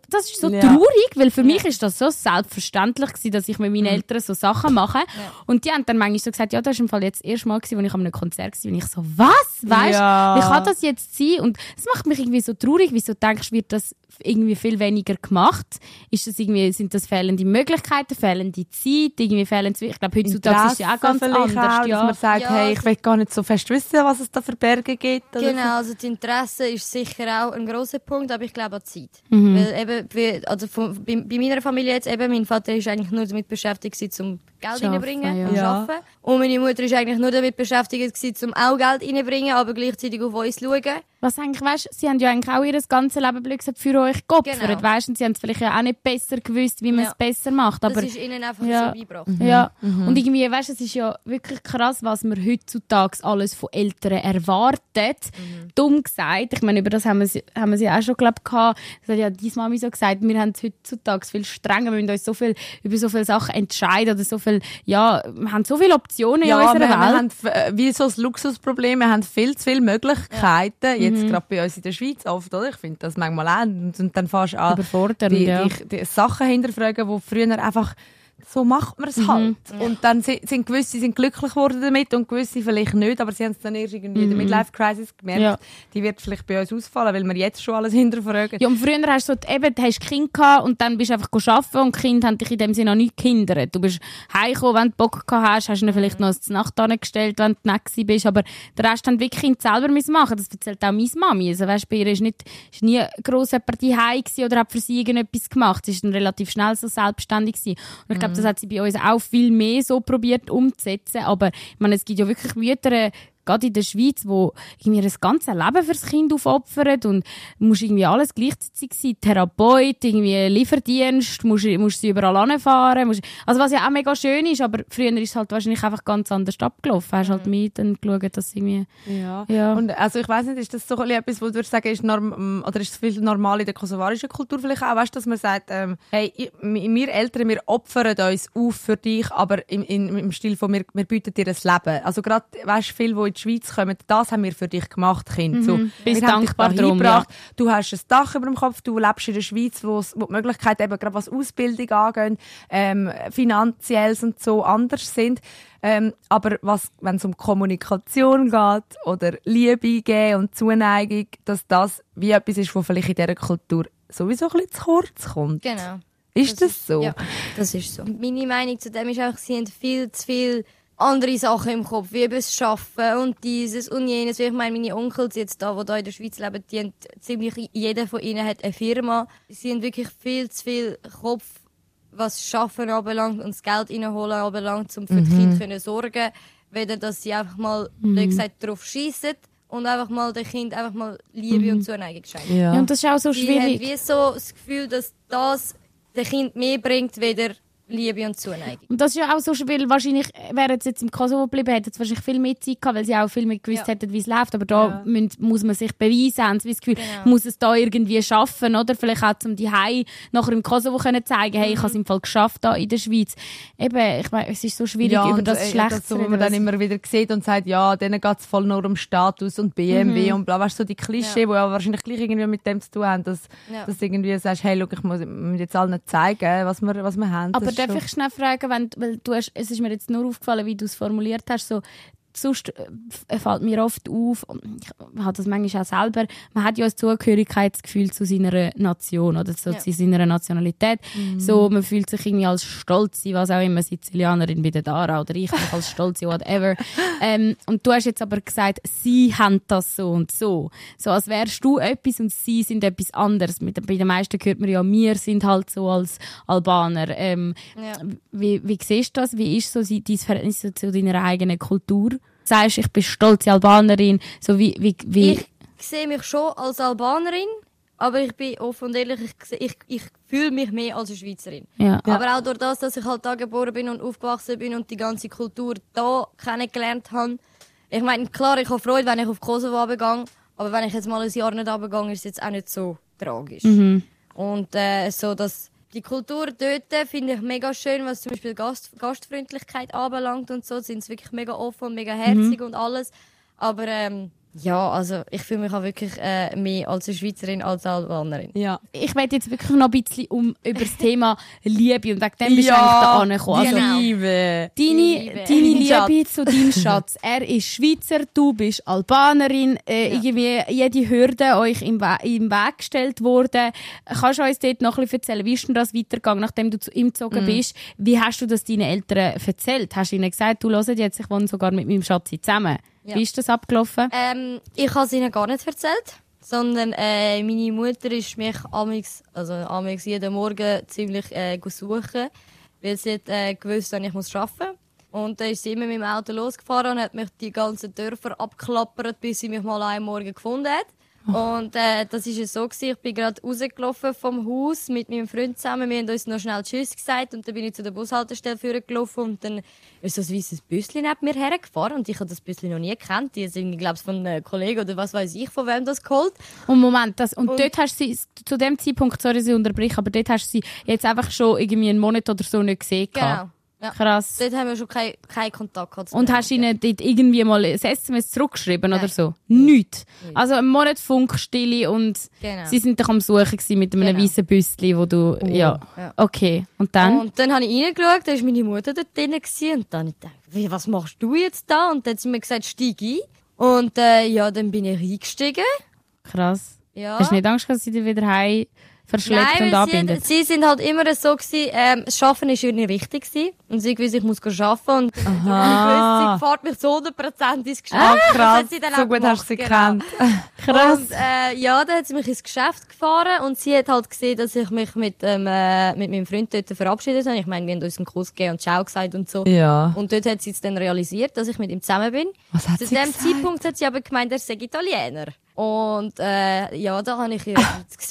das ist so Ja. traurig, weil für mich ist das so selbstverständlich gewesen, dass ich mit meinen Eltern so Sachen mache. Und die haben dann manchmal so gesagt, ja, das ist im Fall jetzt das erste Mal gewesen, wo ich an einem Konzert war. Und ich so, was? Weißt Ja. wie kann das jetzt sein? Und es macht mich irgendwie so traurig, wieso denkst du, wird das irgendwie viel weniger gemacht? Ist das irgendwie, sind das fehlende Möglichkeiten, fehlende Zeit, irgendwie fehlende, ich glaube, heutzutage ist es ja auch ganz Interesse anders, auch, ja. Dass man sagt, Ja, hey, ich will gar nicht so fest wissen, was es da für Berge gibt. oder Genau, also das Interesse ist sicher auch ein großer Punkt, aber ich glaube auch die Zeit. Mhm. Weil eben, also von, bei, bei meiner Familie jetzt eben, mein Vater ist eigentlich nur damit beschäftigt gewesen, zum Geld Schaffen, reinbringen ja. und Ja. arbeiten. Und meine Mutter ist eigentlich nur damit beschäftigt gewesen, um auch Geld reinzubringen, aber gleichzeitig auf uns zu schauen. Was eigentlich, weißt, sie haben ja eigentlich auch ihr ganzes Leben blöd gesagt, für euch geopfert, Genau. weißt, und sie haben es vielleicht ja auch nicht besser gewusst, wie man Ja. es besser macht, aber das ist ihnen einfach Ja. so beigebracht. Ja, und irgendwie, weißt du, es ist ja wirklich krass, was man heutzutage alles von Eltern erwartet. Dumm gesagt, ich meine, über das haben wir, sie- haben wir sie auch schon, glaube ich, gehabt. Das hat ja deine Mami so gesagt, wir haben es heutzutage viel strenger, wir müssen uns so viel, über so viele Sachen entscheiden oder so viel, ja, wir haben so viele Optionen in Ja, unserer wir, wir Welt. haben f- äh, wie so ein Luxusproblem. Wir haben viel zu viele Möglichkeiten. Jetzt gerade bei uns in der Schweiz oft, oder? Ich finde das manchmal auch. Und, und dann fährst du an, die, ja. die, die Sachen hinterfragen, die früher einfach so macht man es halt. Und dann sind, gewisse sind glücklich geworden damit und gewisse vielleicht nicht, aber sie haben es dann erst irgendwie in der Midlife-Crisis gemerkt. Ja. Die wird vielleicht bei uns ausfallen, weil wir jetzt schon alles hinterfragen. Ja, und früher hast du so, eben, du hast Kind gehabt und dann bist du einfach arbeiten und Kinder haben dich in dem Sinne noch nicht gehindert. Du bist heimgekommen, wenn du Bock gehabt hast, hast du ihnen vielleicht noch eine Nacht gestellt, wenn du gewesen bist, aber der Rest haben wirklich Kind selber machen. Das erzählt auch meine Mami. Also, weißt, bei ihr ist nicht, ist nie gross jemand daheim oder hat für sie irgendetwas gemacht. Sie ist dann relativ schnell so selbstständig gewesen. Und ich glaube, das hat sie bei uns auch viel mehr so probiert umzusetzen. Aber, ich meine, es gibt ja wirklich Mütter, gerade in der Schweiz, wo irgendwie das ganze Leben fürs Kind aufopfern und musst irgendwie alles gleichzeitig sein, Therapeut, irgendwie Lieferdienst, musst, musst sie überall anfahren, musst, also was ja auch mega schön ist, aber früher ist es halt wahrscheinlich einfach ganz anders abgelaufen, hast halt mit dann geschaut, dass irgendwie, Ja. Ja. Und also ich weiß nicht, ist das so ein etwas, wo du würdest sagen, ist norm oder ist es viel normal in der kosovarischen Kultur vielleicht auch, weißt, dass man sagt, ähm, hey, ich- wir Eltern, wir opfern uns auf für dich, aber im, im, im Stil von wir, wir bieten dir ein Leben. Also gerade, weißt, viele, die in die Schweiz kommen, das haben wir für dich gemacht, Kind. So, Bist wir haben dich dankbar da drum, hingebracht. Du hast ein Dach über dem Kopf, du lebst in der Schweiz, wo, es- wo die Möglichkeiten eben gerade was Ausbildung angeht, ähm, finanzielles und so anders sind. Ähm, aber was, wenn es um Kommunikation geht oder Liebe geben und Zuneigung, dass das wie etwas ist, was vielleicht in dieser Kultur sowieso ein bisschen zu kurz kommt. Genau. Ist das, so? Ja, das ist so. Meine Meinung zu dem ist auch, sie haben viel zu viel andere Sachen im Kopf, wie das Schaffen und dieses und jenes. Ich meine, meine Onkels jetzt da, die da in der Schweiz leben, die haben ziemlich, jeder von ihnen hat eine Firma. Sie haben wirklich viel zu viel Kopf, was Schaffen anbelangt und das Geld reinholen anbelangt, um für die Kinder können sorgen weder dass sie einfach mal, wie gesagt, drauf schiessen und einfach mal dem Kind einfach mal Liebe und Zuneigung schenken. Ja. ja, und das ist auch so Sie haben schwierig. wie so das Gefühl, dass das dem Kind mehr bringt, weder Liebe und Zuneigung. Und das ist ja auch so schwierig, wahrscheinlich wären sie jetzt im Kosovo geblieben, hätten sie wahrscheinlich viel mehr Zeit gehabt, weil sie auch viel mehr gewusst Ja. hätten, wie es läuft. Aber da müssen, muss man sich beweisen, haben sie das Gefühl, Genau. muss es da irgendwie schaffen, oder? Vielleicht auch zum die nachher im Kosovo können zeigen, hey, ich habe es im Fall geschafft da in der Schweiz. Eben, ich meine, es ist so schwierig, über und, das äh, schlecht das, zu wo reden. man dann immer wieder sieht und sagt, ja, denen geht es voll nur um Status und BMW und bla, weißt du, so die Klischee, Ja. die ja wahrscheinlich gleich irgendwie mit dem zu tun haben, dass, Ja. dass du irgendwie sagst, hey, look, ich muss, ich muss jetzt allen zeigen, was wir, was wir haben. Aber darf ich schnell fragen, wenn, weil du hast, es ist mir jetzt nur aufgefallen, wie du es formuliert hast, so, sonst äh, f- fällt mir oft auf, ich habe das manchmal auch selber, man hat ja ein Zugehörigkeitsgefühl zu seiner Nation oder so, Ja. zu seiner Nationalität. So, man fühlt sich irgendwie als stolz, was auch immer, Sizilianerin bei der Dara oder ich mich als stolz, whatever. ähm, und du hast jetzt aber gesagt, sie haben das so und so. So, als wärst du etwas und sie sind etwas anderes. Mit, bei den meisten hört man ja, wir sind halt so als Albaner. Ähm, Ja. wie, wie siehst du das? Wie ist so dein Verhältnis zu deiner eigenen Kultur? Sagst ich bin stolze Albanerin. So wie, wie, wie Ich sehe mich schon als Albanerin, aber ich bin offen und ehrlich, ich, ich, ich fühle mich mehr als eine Schweizerin. ja. Aber auch durch das, dass ich halt da geboren bin und aufgewachsen bin und die ganze Kultur da kennengelernt habe. Ich meine, klar, ich habe Freude, wenn ich auf Kosovo runtergehe, aber wenn ich jetzt mal ein Jahr nicht runtergehe, ist es jetzt auch nicht so tragisch. Und äh, so, dass die Kultur dort finde ich mega schön, was zum Beispiel Gast, Gastfreundlichkeit anbelangt und so. Sie sind wirklich mega offen und mega herzig und alles. Aber ähm, ja, also ich fühle mich auch wirklich äh, mehr als eine Schweizerin als Albanerin. ja. ich werde jetzt wirklich noch ein bisschen um, über das Thema Liebe und wegen dem bist du Ja, eigentlich da. Also, genau. Liebe. Deine, Liebe. deine. Liebe zu deinem Schatz. Er ist Schweizer, du bist Albanerin. Äh, irgendwie jede Hürde euch im, We im Weg gestellt wurde. Kannst du uns dort noch ein bisschen erzählen, wie ist denn das weitergegangen, nachdem du zu ihm gezogen bist? Wie hast du das deinen Eltern erzählt? Hast du ihnen gesagt, du hörst jetzt, ich wohne sogar mit meinem Schatz zusammen? Ja. Wie ist das abgelaufen? Ähm, ich habe es ihnen gar nicht erzählt, sondern äh, meine Mutter ist mich amix, also amix jeden Morgen ziemlich äh, suchen. weil sie hat äh, gewusst, dass ich muss arbeiten Und dann ist sie immer mit dem Auto losgefahren und hat mich die ganzen Dörfer abklappert, bis sie mich mal einen Morgen gefunden hat. Und äh, das ist es so gewesen, ich bin gerade rausgelaufen vom Haus mit meinem Freund zusammen. Wir haben uns noch schnell Tschüss gesagt und dann bin ich zu der Bushaltestelle führen gelaufen und dann ist so ein weißes Büsschen neben mir hergefahren und ich habe das Büsschen noch nie gekannt. Die sind, glaube ich, von einem Kollegen oder was weiß ich, von wem das geholt. Und Moment, das, und, dort hast du sie, zu dem Zeitpunkt, sorry, sie unterbrechen, aber dort hast du sie jetzt einfach schon irgendwie einen Monat oder so nicht gesehen. Genau. gehabt. Ja. Krass. Dort haben wir schon keinen keinen Kontakt gehabt. Und hast du ihnen dort irgendwie mal ein SMS zurückgeschrieben Nein. oder so? Nichts. Also ein Monat Funkstille und Genau. sie sind doch am Suchen mit einem Genau. weißen Büstli, wo du, ja. Ja. Okay. Und dann? Und dann habe ich reingeschaut, da war meine Mutter dort drin und dann habe ich gedacht, was machst du jetzt da? Und dann hat sie mir gesagt, steig ein. Und äh, ja, dann bin ich eingestiegen. Krass. Ja. Hast du nicht Angst, gehabt, dass sie dich wieder heim verschleppt Nein, und weil sie, sie sind halt immer so gewesen, ähm, das Schaffen ist ihr nicht wichtig gewesen. Und sie gewusst, ich muss arbeiten und Aha. sie fährt mich zu 100% ins Geschäft. Ah, krass. So gut hast du sie gemacht, genau. gekannt. Krass. Und, äh, ja, dann hat sie mich ins Geschäft gefahren und sie hat halt gesehen, dass ich mich mit, ähm, äh, mit meinem Freund dort verabschiedet habe. Ich meine, wir haben uns einen Kuss gegeben und Ciao gesagt und so. Ja. Und dort hat sie es dann realisiert, dass ich mit ihm zusammen bin. Was hat Zu sie dem gesagt? Zeitpunkt hat sie aber gemeint, er sei Italiener. Und äh, ja, da habe ich ihr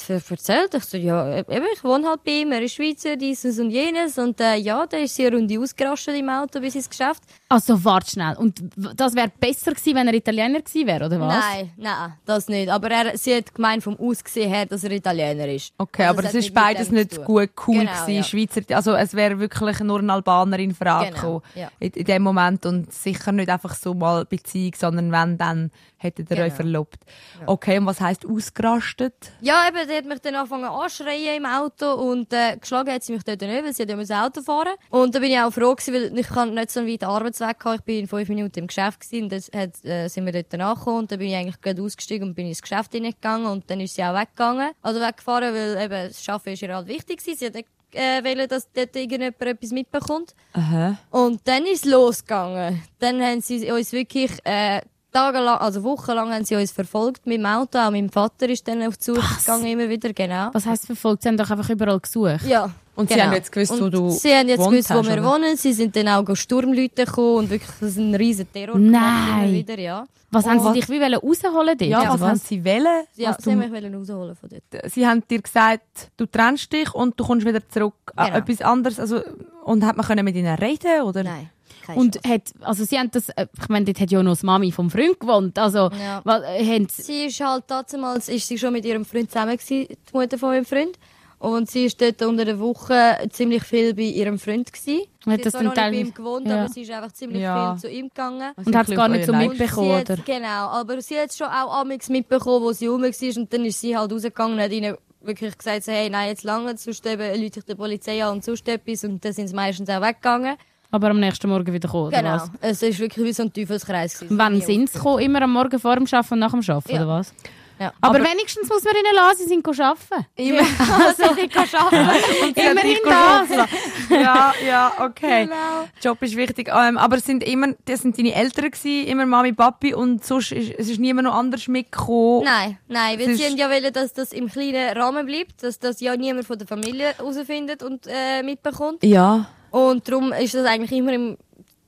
erzählt. Ich so, ja, eben, ich wohne halt bei ihm, er ist Schweizer, dieses und jenes. Und äh, ja, da ist sie eine Runde ausgerastet im Auto bis ins Geschäft. Also, warte schnell. Und das wäre besser gewesen, wenn er Italiener gewesen wäre, oder was? Nein, nein, das nicht. Aber er, sie hat gemeint vom Aussehen her, dass er Italiener ist. Okay, Also aber es ist beides nicht gut cool Genau, gewesen, ja. Schweizer, also es wäre wirklich nur eine Albanerin Frage Genau, gekommen ja. in, in dem Moment und sicher nicht einfach so mal Beziehung, sondern wenn, dann hättet ihr euch Genau. verlobt. Okay, und was heisst ausgerastet? Ja, eben, die hat mich dann angefangen anschreien im Auto und äh, geschlagen hat sie mich dort nicht, weil sie hat ja das Auto fahren Und da bin ich auch froh gewesen, weil ich kann nicht so einen weiten Arbeitsweg haben. Ich bin in fünf Minuten im Geschäft gewesen und dann hat, äh, sind wir dort nachgekommen und dann bin ich eigentlich gerade ausgestiegen und bin ins Geschäft hineingegangen und dann ist sie auch weggegangen. Also weggefahren, weil eben das Arbeiten ist ihr halt wichtig gewesen. Sie hat nicht äh, wollen, dass dort irgendjemand etwas mitbekommt. Aha. Und dann ist es losgegangen. Dann haben sie uns wirklich äh, tagelang, also wochenlang haben sie uns verfolgt mit dem Auto. Auch mein Vater ist dann auf die Suche gegangen, immer wieder, genau. Was heisst verfolgt? Sie haben doch einfach überall gesucht. Ja. Und sie haben jetzt gewusst, wo Und du Sie haben jetzt gewusst, wo hast, wir oder? wohnen. Sie sind dann auch Sturmleute gekommen und wirklich das ist ein riesen Terror gemacht, Nein. immer wieder, ja. Was haben sie was- dich wie wollen rausholen dort? Ja, oder was haben sie wollen? Ja, Was sie haben mich wollen rausholen von dort. sie haben dir gesagt, du trennst dich und du kommst wieder zurück an Genau. etwas anderes. Also, und hat man können mit ihnen reden oder? Nein. Und Chance. hat, also sie haben das, äh, ich meine, dort hat ja noch das Mami vom Freund gewohnt. Also, Ja. was, äh, sie, ist halt damals, ist sie schon mit ihrem Freund zusammen gewesen, die Mutter von meinem Freund. Und sie ist dort unter der Woche ziemlich viel bei ihrem Freund gewesen. Und hat sie das dann nicht bei ihm gewohnt, Ja. aber sie ist einfach ziemlich Ja. viel zu ihm gegangen. Also und hat es gar nicht so mitbekommen, hat, oder? Genau, aber sie hat schon auch amigs mitbekommen, wo sie rum war. Und dann ist sie halt rausgegangen und hat ihnen wirklich gesagt, so, hey, nein, jetzt lange, sonst eben Leute ich die Polizei an und sonst etwas. Und dann sind sie meistens auch weggegangen. Aber am nächsten Morgen wieder gekommen, oder Genau. was? Es ist wirklich wie so ein Teufelskreis. gewesen. Wann sind sie gekommen? Immer am Morgen vor dem Arbeiten und nach dem Arbeiten, Ja. oder was? Ja. Aber, wenigstens muss man ihnen lassen, sie sind arbeiten. Immer. Also, ich kann arbeiten. Immerhin das. ja, ja, okay. Genau. Job ist wichtig. Ähm, aber es sind immer, das sind deine Eltern gewesen, immer Mami, Papi und sonst ist, es ist niemand noch anders mitgekommen. Nein, nein, weil sie ja wollen, dass das im kleinen Rahmen bleibt, dass das ja niemand von der Familie herausfindet und äh, mitbekommt. Ja. Und darum ist das eigentlich immer im,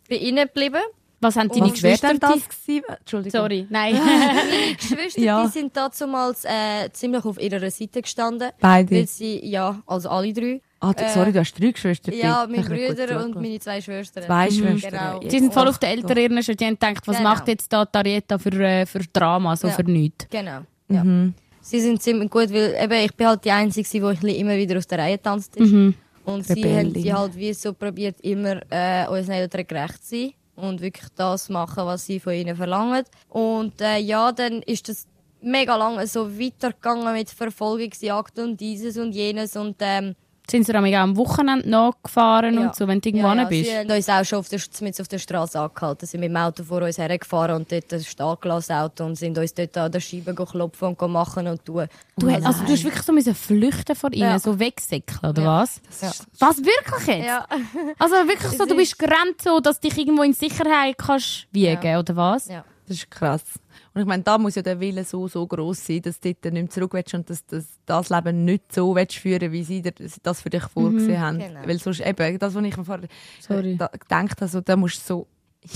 bei ihnen geblieben. Was haben deine Geschwister? das gewesen? Entschuldigung. Sorry, nein. Meine Geschwister, Ja. die sind damals äh, ziemlich auf ihrer Seite gestanden. Beide. Weil sie, ja, also alle drei. Ah, du- Äh, sorry, du hast drei Geschwister. Ja, bitte. meine Brüder und meine zwei Schwestern. Zwei Mhm. Schwestern. Genau. Ja. Die sind voll auf der Eltern schon. Die haben gedacht, was Genau. macht jetzt da Tarietta für, äh, für Drama, so Ja. für nichts. Genau. Ja. Mhm. Sie sind ziemlich gut, weil eben, ich bin halt die Einzige, die immer wieder aus der Reihe tanzt. ist. Mhm. Und sie Rebellin. haben die halt wie so probiert, immer äh, unseren Eltern gerecht zu sein und wirklich das machen, was sie von ihnen verlangen. Und äh, ja, dann ist das mega lange so weitergegangen mit Verfolgungsjagd und dieses und jenes und ähm, Sind sie auch am Wochenende nachgefahren ja. und so, wenn du irgendwo ja, ja, ja, bist? Sie haben uns auch schon auf der, mit auf der Straße angehalten. Sie sind mit dem Auto vor uns hergefahren und dort ein starkgelassen Auto und sind uns dort an der Scheibe klopfen und machen und tun. Du, hast- also, du hast wirklich so müssen flüchten vor ihnen, Ja. so wegsäckeln, oder Ja. was? Ja. Was, wirklich jetzt? Ja. Also wirklich so, du bist ist- gerannt, so, dass du dich irgendwo in Sicherheit kannst wiegen, Ja. oder was? Ja. Das ist krass. Und ich meine, da muss ja der Wille so, so groß sein, dass du dort nicht mehr zurück willst und dass, dass das Leben nicht so willst führen wie sie das für dich vorgesehen haben. Genau. Weil sonst eben, das, was ich mir vorher Sorry. da, gedacht habe, so, da musst du so,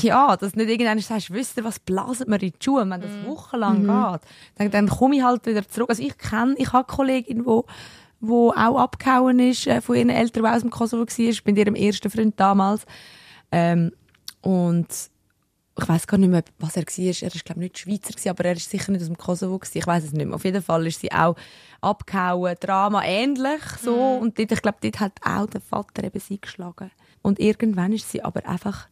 ja, dass nicht irgendwann sagst, wisst ihr, was blasen wir in die Schuhe, wenn das wochenlang geht. Dann, dann komme ich halt wieder zurück. Also ich kenne, ich habe eine Kollegin, wo wo auch abgehauen ist äh, von ihren Eltern, die aus dem Kosovo war, mit ihrem ersten Freund damals. Ähm, und ich weiß gar nicht mehr, was er war. Er ist, glaube ich, nicht Schweizer, gewesen, aber er ist sicher nicht aus dem Kosovo. Gewesen. Ich weiß es nicht mehr. Auf jeden Fall ist sie auch abgehauen. Drama ähnlich, so. Und dort, ich glaube, dort hat auch der Vater eben sie geschlagen. Und irgendwann ist sie aber einfach,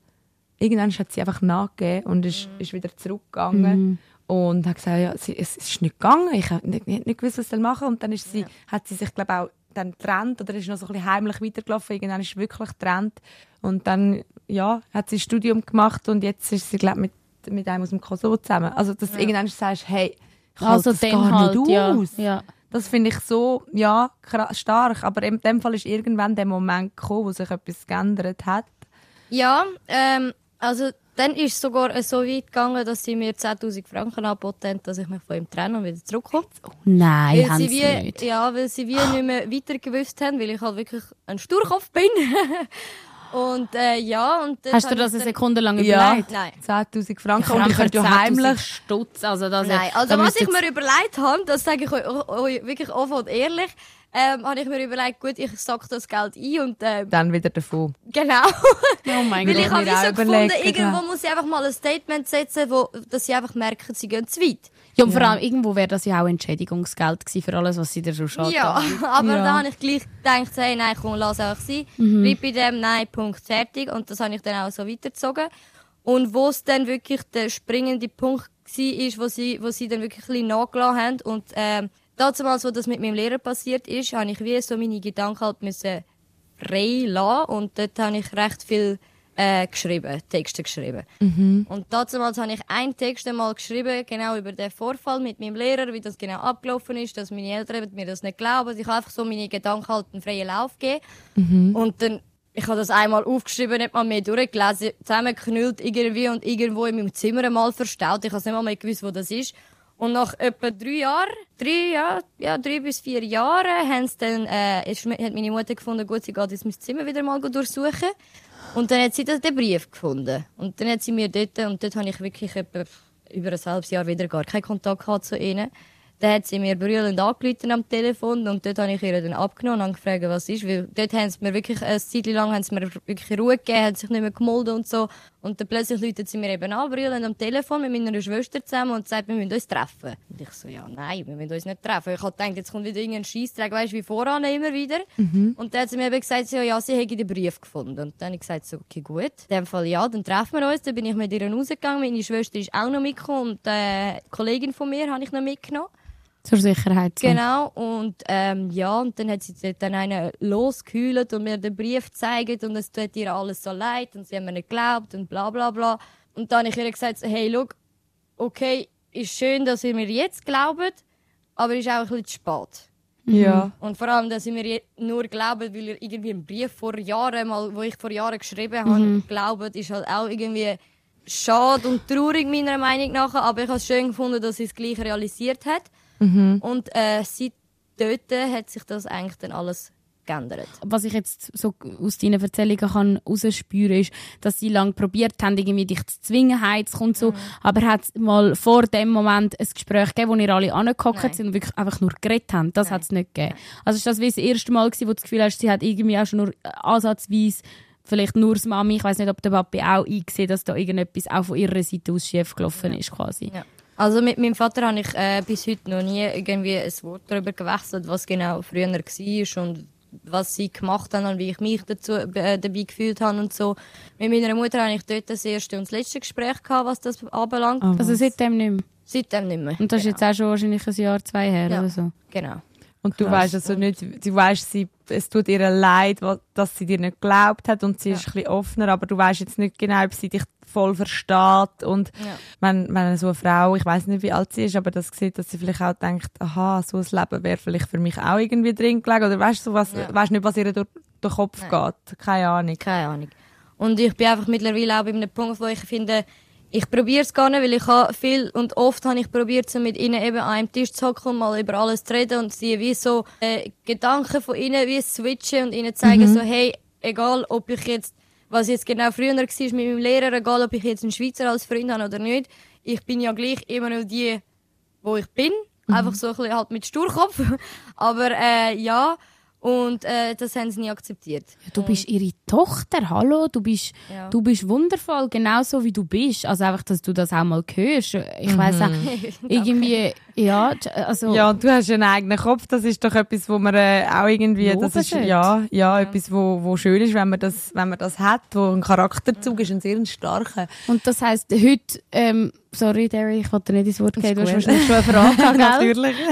irgendwann hat sie einfach nachgegeben und ist, ist wieder zurückgegangen. Und hat gesagt, ja, sie, es, es ist nicht gegangen. Ich habe nicht, nicht, gewusst, was sie machen. Und dann ist sie, hat sie sich, glaube ich, auch dann getrennt oder ist noch so ein bisschen heimlich weitergelaufen. Irgendwann ist sie wirklich getrennt. Und dann, ja, hat sie ein Studium gemacht und jetzt ist sie, glaube mit, mit einem aus dem Kosovo zusammen. Also, dass du irgendwann sagst, hey, ich Also halte das gar halt, nicht ja. aus. ja. Das finde ich so, ja, stark. Aber in dem Fall ist irgendwann der Moment gekommen, wo sich etwas geändert hat. Ja, ähm, also dann ist es sogar so weit gegangen, dass sie mir 10'000 Franken angeboten haben, dass ich mich von ihm trenne und wieder zurückkomme. Nein, weil haben sie wie, nicht. Ja, weil sie wie nicht mehr weiter gewusst haben, weil ich halt wirklich ein Sturkopf bin. und äh, ja, und Hast du das eine Sekunde lang Ja. überlegt? Nein. 10'000 Franken. Und ich könnte ja 10'000 heimlich... Stutz, also das, Nein, also was ich mir überlegt habe, das sage ich euch, euch wirklich offen und ehrlich, ähm, habe ich mir überlegt, gut, ich sack das Geld ein und äh, Dann wieder davon. genau. Oh mein Weil Gott. ich habe mir wie auch so gefunden, überlegt, irgendwo ja. muss ich einfach mal ein Statement setzen, wo, dass sie einfach merken, sie gehen zu weit. Ja, und vor allem, irgendwo wäre das ja auch Entschädigungsgeld gewesen für alles, was sie dir schon schadet. Ja, aber Ja. da habe ich gleich gedacht, so, hey, nein, komm, lass einfach sein. Bleib bei dem, nein, Punkt, fertig. Und das habe ich dann auch so weitergezogen. Und wo es dann wirklich der springende Punkt war, ist, wo sie, wo sie dann wirklich ein bisschen nachgelassen haben. Und ähm, damals, wo das mit meinem Lehrer passiert ist, habe ich wie so meine Gedanken halt müssen frei lassen. Und dort habe ich recht viel äh, geschrieben, Texte geschrieben. Und damals habe ich einen Text einmal geschrieben, genau über den Vorfall mit meinem Lehrer, wie das genau abgelaufen ist, dass meine Eltern mir das nicht glauben. Ich habe einfach so meine Gedanken halt einen freien Lauf gegeben. Und dann, ich habe das einmal aufgeschrieben, nicht mal mehr durchgelesen, zusammengeknüllt irgendwie und irgendwo in meinem Zimmer einmal verstaut. Ich habe nicht mal mehr gewusst, wo das ist. Und nach etwa drei Jahren, drei, ja, ja, drei bis vier Jahren, haben sie dann, äh, ist, hat meine Mutter gefunden, gut, sie geht jetzt mein Zimmer wieder mal durchsuchen. Und dann hat sie den Brief gefunden. Und dann hat sie mir dort, und dort habe ich wirklich etwa über ein halbes Jahr wieder gar keinen Kontakt gehabt zu ihnen. Dann hat sie mir brüllend angerufen am Telefon und dort habe ich ihr dann abgenommen und gefragt, was ist. Weil dort haben sie mir wirklich eine Zeit lang haben sie mir wirklich Ruhe gegeben, haben sich nicht mehr gemolden und so. Und dann plötzlich läutet sie mir eben an, brüllend am Telefon mit meiner Schwester zusammen und sagt, wir müssen uns treffen. Und ich so, ja, nein, wir müssen uns nicht treffen. Ich habe gedacht, jetzt kommt wieder irgendein Scheissdreck, weißt du, wie voran immer wieder. Und dann hat sie mir eben gesagt, so, ja, sie hätte den Brief gefunden. Und dann habe ich gesagt, so, okay, gut. In dem Fall, ja, dann treffen wir uns. Dann bin ich mit ihr rausgegangen. Meine Schwester ist auch noch mitgekommen und äh, eine Kollegin von mir habe ich noch mitgenommen. Zur Sicherheit. So. Genau, und ähm, ja, und dann hat sie dann einen losgehüllt und mir den Brief gezeigt und es tut ihr alles so leid und sie haben mir nicht geglaubt und bla bla bla. Und dann habe ich ihr gesagt, hey, schau, okay, ist schön, dass ihr mir jetzt glaubt, aber ist auch ein bisschen zu spät. Ja. Und vor allem, dass ihr mir nur glaubt, weil ihr irgendwie einen Brief vor Jahren, mal, wo ich vor Jahren geschrieben habe, glaubt, ist halt auch irgendwie schade und traurig meiner Meinung nach. Aber ich habe es schön gefunden, dass sie es gleich realisiert hat. Und äh, seit dort hat sich das eigentlich dann alles geändert. was ich jetzt so aus deinen Erzählungen kann rausspüren, ist, dass sie lange probiert haben, irgendwie dich zu zwingen, heimzukommen und so. Aber hat es mal vor dem Moment ein Gespräch gegeben, wo ihr alle angehockt Nein. sind und wirklich einfach nur geredet haben? Das hat es nicht gegeben. Also ist das wie das erste Mal gewesen, wo du das Gefühl hast, sie hat irgendwie auch schon nur ansatzweise vielleicht nur das Mami, ich weiß nicht, ob der Papi auch eingesehen, dass da irgendetwas auch von ihrer Seite aus schief gelaufen ist, quasi. Ja. Also mit meinem Vater habe ich äh, bis heute noch nie irgendwie ein Wort darüber gewechselt, was genau früher war und was sie gemacht haben und wie ich mich dazu, äh, dabei gefühlt habe und so. Mit meiner Mutter habe ich dort das erste und das letzte Gespräch gehabt, was das anbelangt. Also seitdem nicht mehr. Seitdem nicht mehr. Und das ist genau. jetzt auch schon wahrscheinlich ein Jahr, zwei her Ja. oder so. Genau. Und du weißt also nicht, du weißt, sie, es tut ihr leid, dass sie dir nicht geglaubt hat und sie ist ein bisschen offener, aber du weißt jetzt nicht genau, ob sie dich voll versteht und Ja. wenn, wenn so eine Frau, ich weiß nicht, wie alt sie ist, aber das sieht, dass sie vielleicht auch denkt, aha, so ein Leben wäre vielleicht für mich auch irgendwie drin gelegen oder weißt du, so was, Ja. weißt nicht, was ihr durch den Kopf geht, keine Ahnung. Keine Ahnung. Und ich bin einfach mittlerweile auch bei einem Punkt, wo ich finde, ich probiere es gar nicht, weil ich habe viel und oft habe ich probiert, so mit ihnen eben an einem Tisch zu hocken und mal über alles zu reden und sie wie so äh, Gedanken von ihnen wie switchen und ihnen zeigen so, hey, egal ob ich jetzt, was jetzt genau früher war mit meinem Lehrer, egal ob ich jetzt einen Schweizer als Freund habe oder nicht, ich bin ja gleich immer noch die, wo ich bin. Einfach so ein bisschen halt mit Sturkopf. Aber äh, ja, und äh, das haben sie nie akzeptiert. Du bist ihre Tochter, hallo, du bist, Ja. du bist wundervoll, genauso wie du bist. Also einfach, dass du das auch mal hörst. Ich weiss auch, irgendwie, ja, also, Ja, du hast einen eigenen Kopf, das ist doch etwas, wo man äh, auch irgendwie, Loben das ist, sollte. ja, ja, etwas, wo, wo schön ist, wenn man das, wenn man das hat, wo ein Charakterzug ist, ein sehr starker. und das heisst, heute, ähm, sorry, Derry, ich wollte dir nicht ins Wort gehen, du hast wahrscheinlich schon eine Frage gehabt? Natürlich.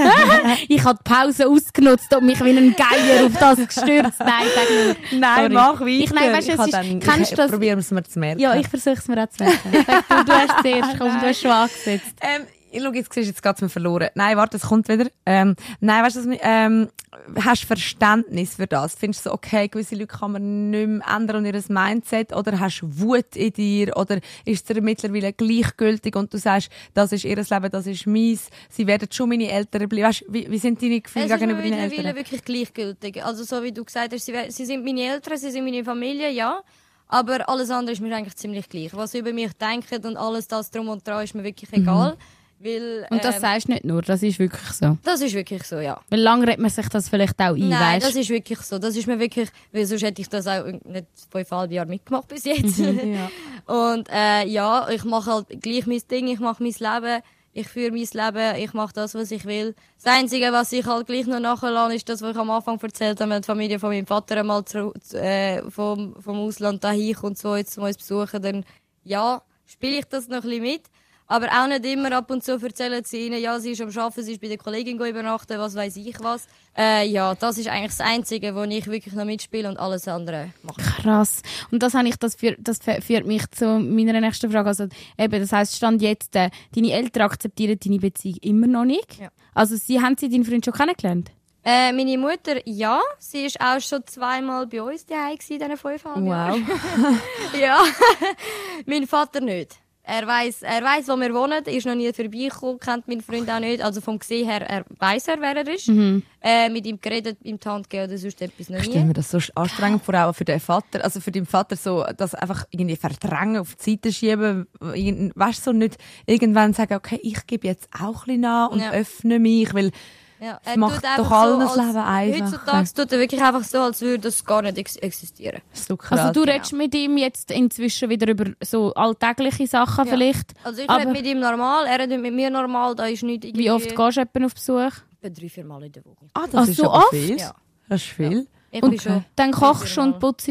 Ich habe die Pause ausgenutzt und mich wie ein Geier auf das gestürzt. Nein, sag nicht. Nein, Sorry. mach weiter. Ich, nein, weißt habe es dann, ist, kennst ich, das? Probieren wir es mir zu merken. Ja, ich versuche es mir auch zu merken. Du, du hast zuerst, komm, du hast schon angesetzt. Ähm, ich schau, jetzt siehst jetzt geht's mir verloren. Nein, warte, es kommt wieder. Ähm, nein, weißt du, ähm, hast du Verständnis für das? Findest du so, okay, gewisse Leute kann man nicht mehr ändern und ihr Mindset? Oder hast du Wut in dir? Oder ist es dir mittlerweile gleichgültig und du sagst, das ist ihr Leben, das ist meins, sie werden schon meine Eltern bleiben. Weißt, du, wie, wie sind deine Gefühle Es ist mir gegenüber deinen mittlerweile Eltern? wirklich gleichgültig. Also so wie du gesagt hast, sie, sie sind meine Eltern, sie sind meine Familie, ja. Aber alles andere ist mir eigentlich ziemlich gleich. Was sie über mich denken und alles das drum und dran ist mir wirklich egal. Weil, Und das ähm, sagst du nicht nur, das ist wirklich so. das ist wirklich so, ja. Weil lang redet man sich das vielleicht auch ein, Nein, weißt das ist wirklich so. Das ist mir wirklich, weil sonst hätte ich das auch nicht fünfeinhalb Jahre mitgemacht bis jetzt. Und äh, ja, ich mache halt gleich mein Ding, ich mache mein Leben, ich führe mein Leben, ich mache das, was ich will. Das Einzige, was ich halt gleich noch nachlasse, ist das, was ich am Anfang erzählt habe, wenn die Familie von meinem Vater einmal zu, äh, vom, vom Ausland dahin kommt, so jetzt uns besuchen, dann ja, spiele ich das noch ein bisschen mit. Aber auch nicht immer ab und zu erzählen sie ihnen, ja, sie ist am Arbeiten, sie ist bei der Kollegin übernachten, was weiß ich was. Äh, ja, das ist eigentlich das Einzige, wo ich wirklich noch mitspiele und alles andere mache. Krass. Und das, habe ich, das, führt, das fü- führt mich zu meiner nächsten Frage. Also, eben, das heisst, Stand jetzt, äh, deine Eltern akzeptieren deine Beziehung immer noch nicht. Ja. Also, sie haben sie deinen Freund schon kennengelernt? Äh, meine Mutter, ja, sie ist auch schon zweimal bei uns daheim in diesen fünfeinhalb Jahren. Ja. mein Vater nicht. Er weiß, er weiß, wo wir wohnen, ist noch nie vorbeigekommen, kennt meinen Freund auch nicht. Also vom Gesehen her, er weiß er, wer er ist. Äh, mit ihm geredet, ihm die Hand gegeben oder sonst etwas noch Ich stelle nie. mir das so anstrengend vor, auch für den Vater, also für den Vater so, das einfach irgendwie verdrängen, auf die Seite schieben, weißt du, so nicht irgendwann sagen, okay, ich gebe jetzt auch ein bisschen nach und Ja. öffne mich, weil Ja, Das er macht doch einfach allen so, das als- Leben einfacher. Heutzutage tut er wirklich einfach so, als würde das gar nicht ex existieren. so krass. Also, du redest mit ihm jetzt inzwischen wieder über so alltägliche Sachen Ja. vielleicht. Also ich rede mit ihm normal, er redet mit mir normal, da ist nicht irgendwie... Wie oft gehst du jemanden auf Besuch? Etwa drei, vier Mal in der Woche. ah, das Ach, ist so oft? viel. Ja. Das ist viel. Ich Und schon... dann kochst du und putzt.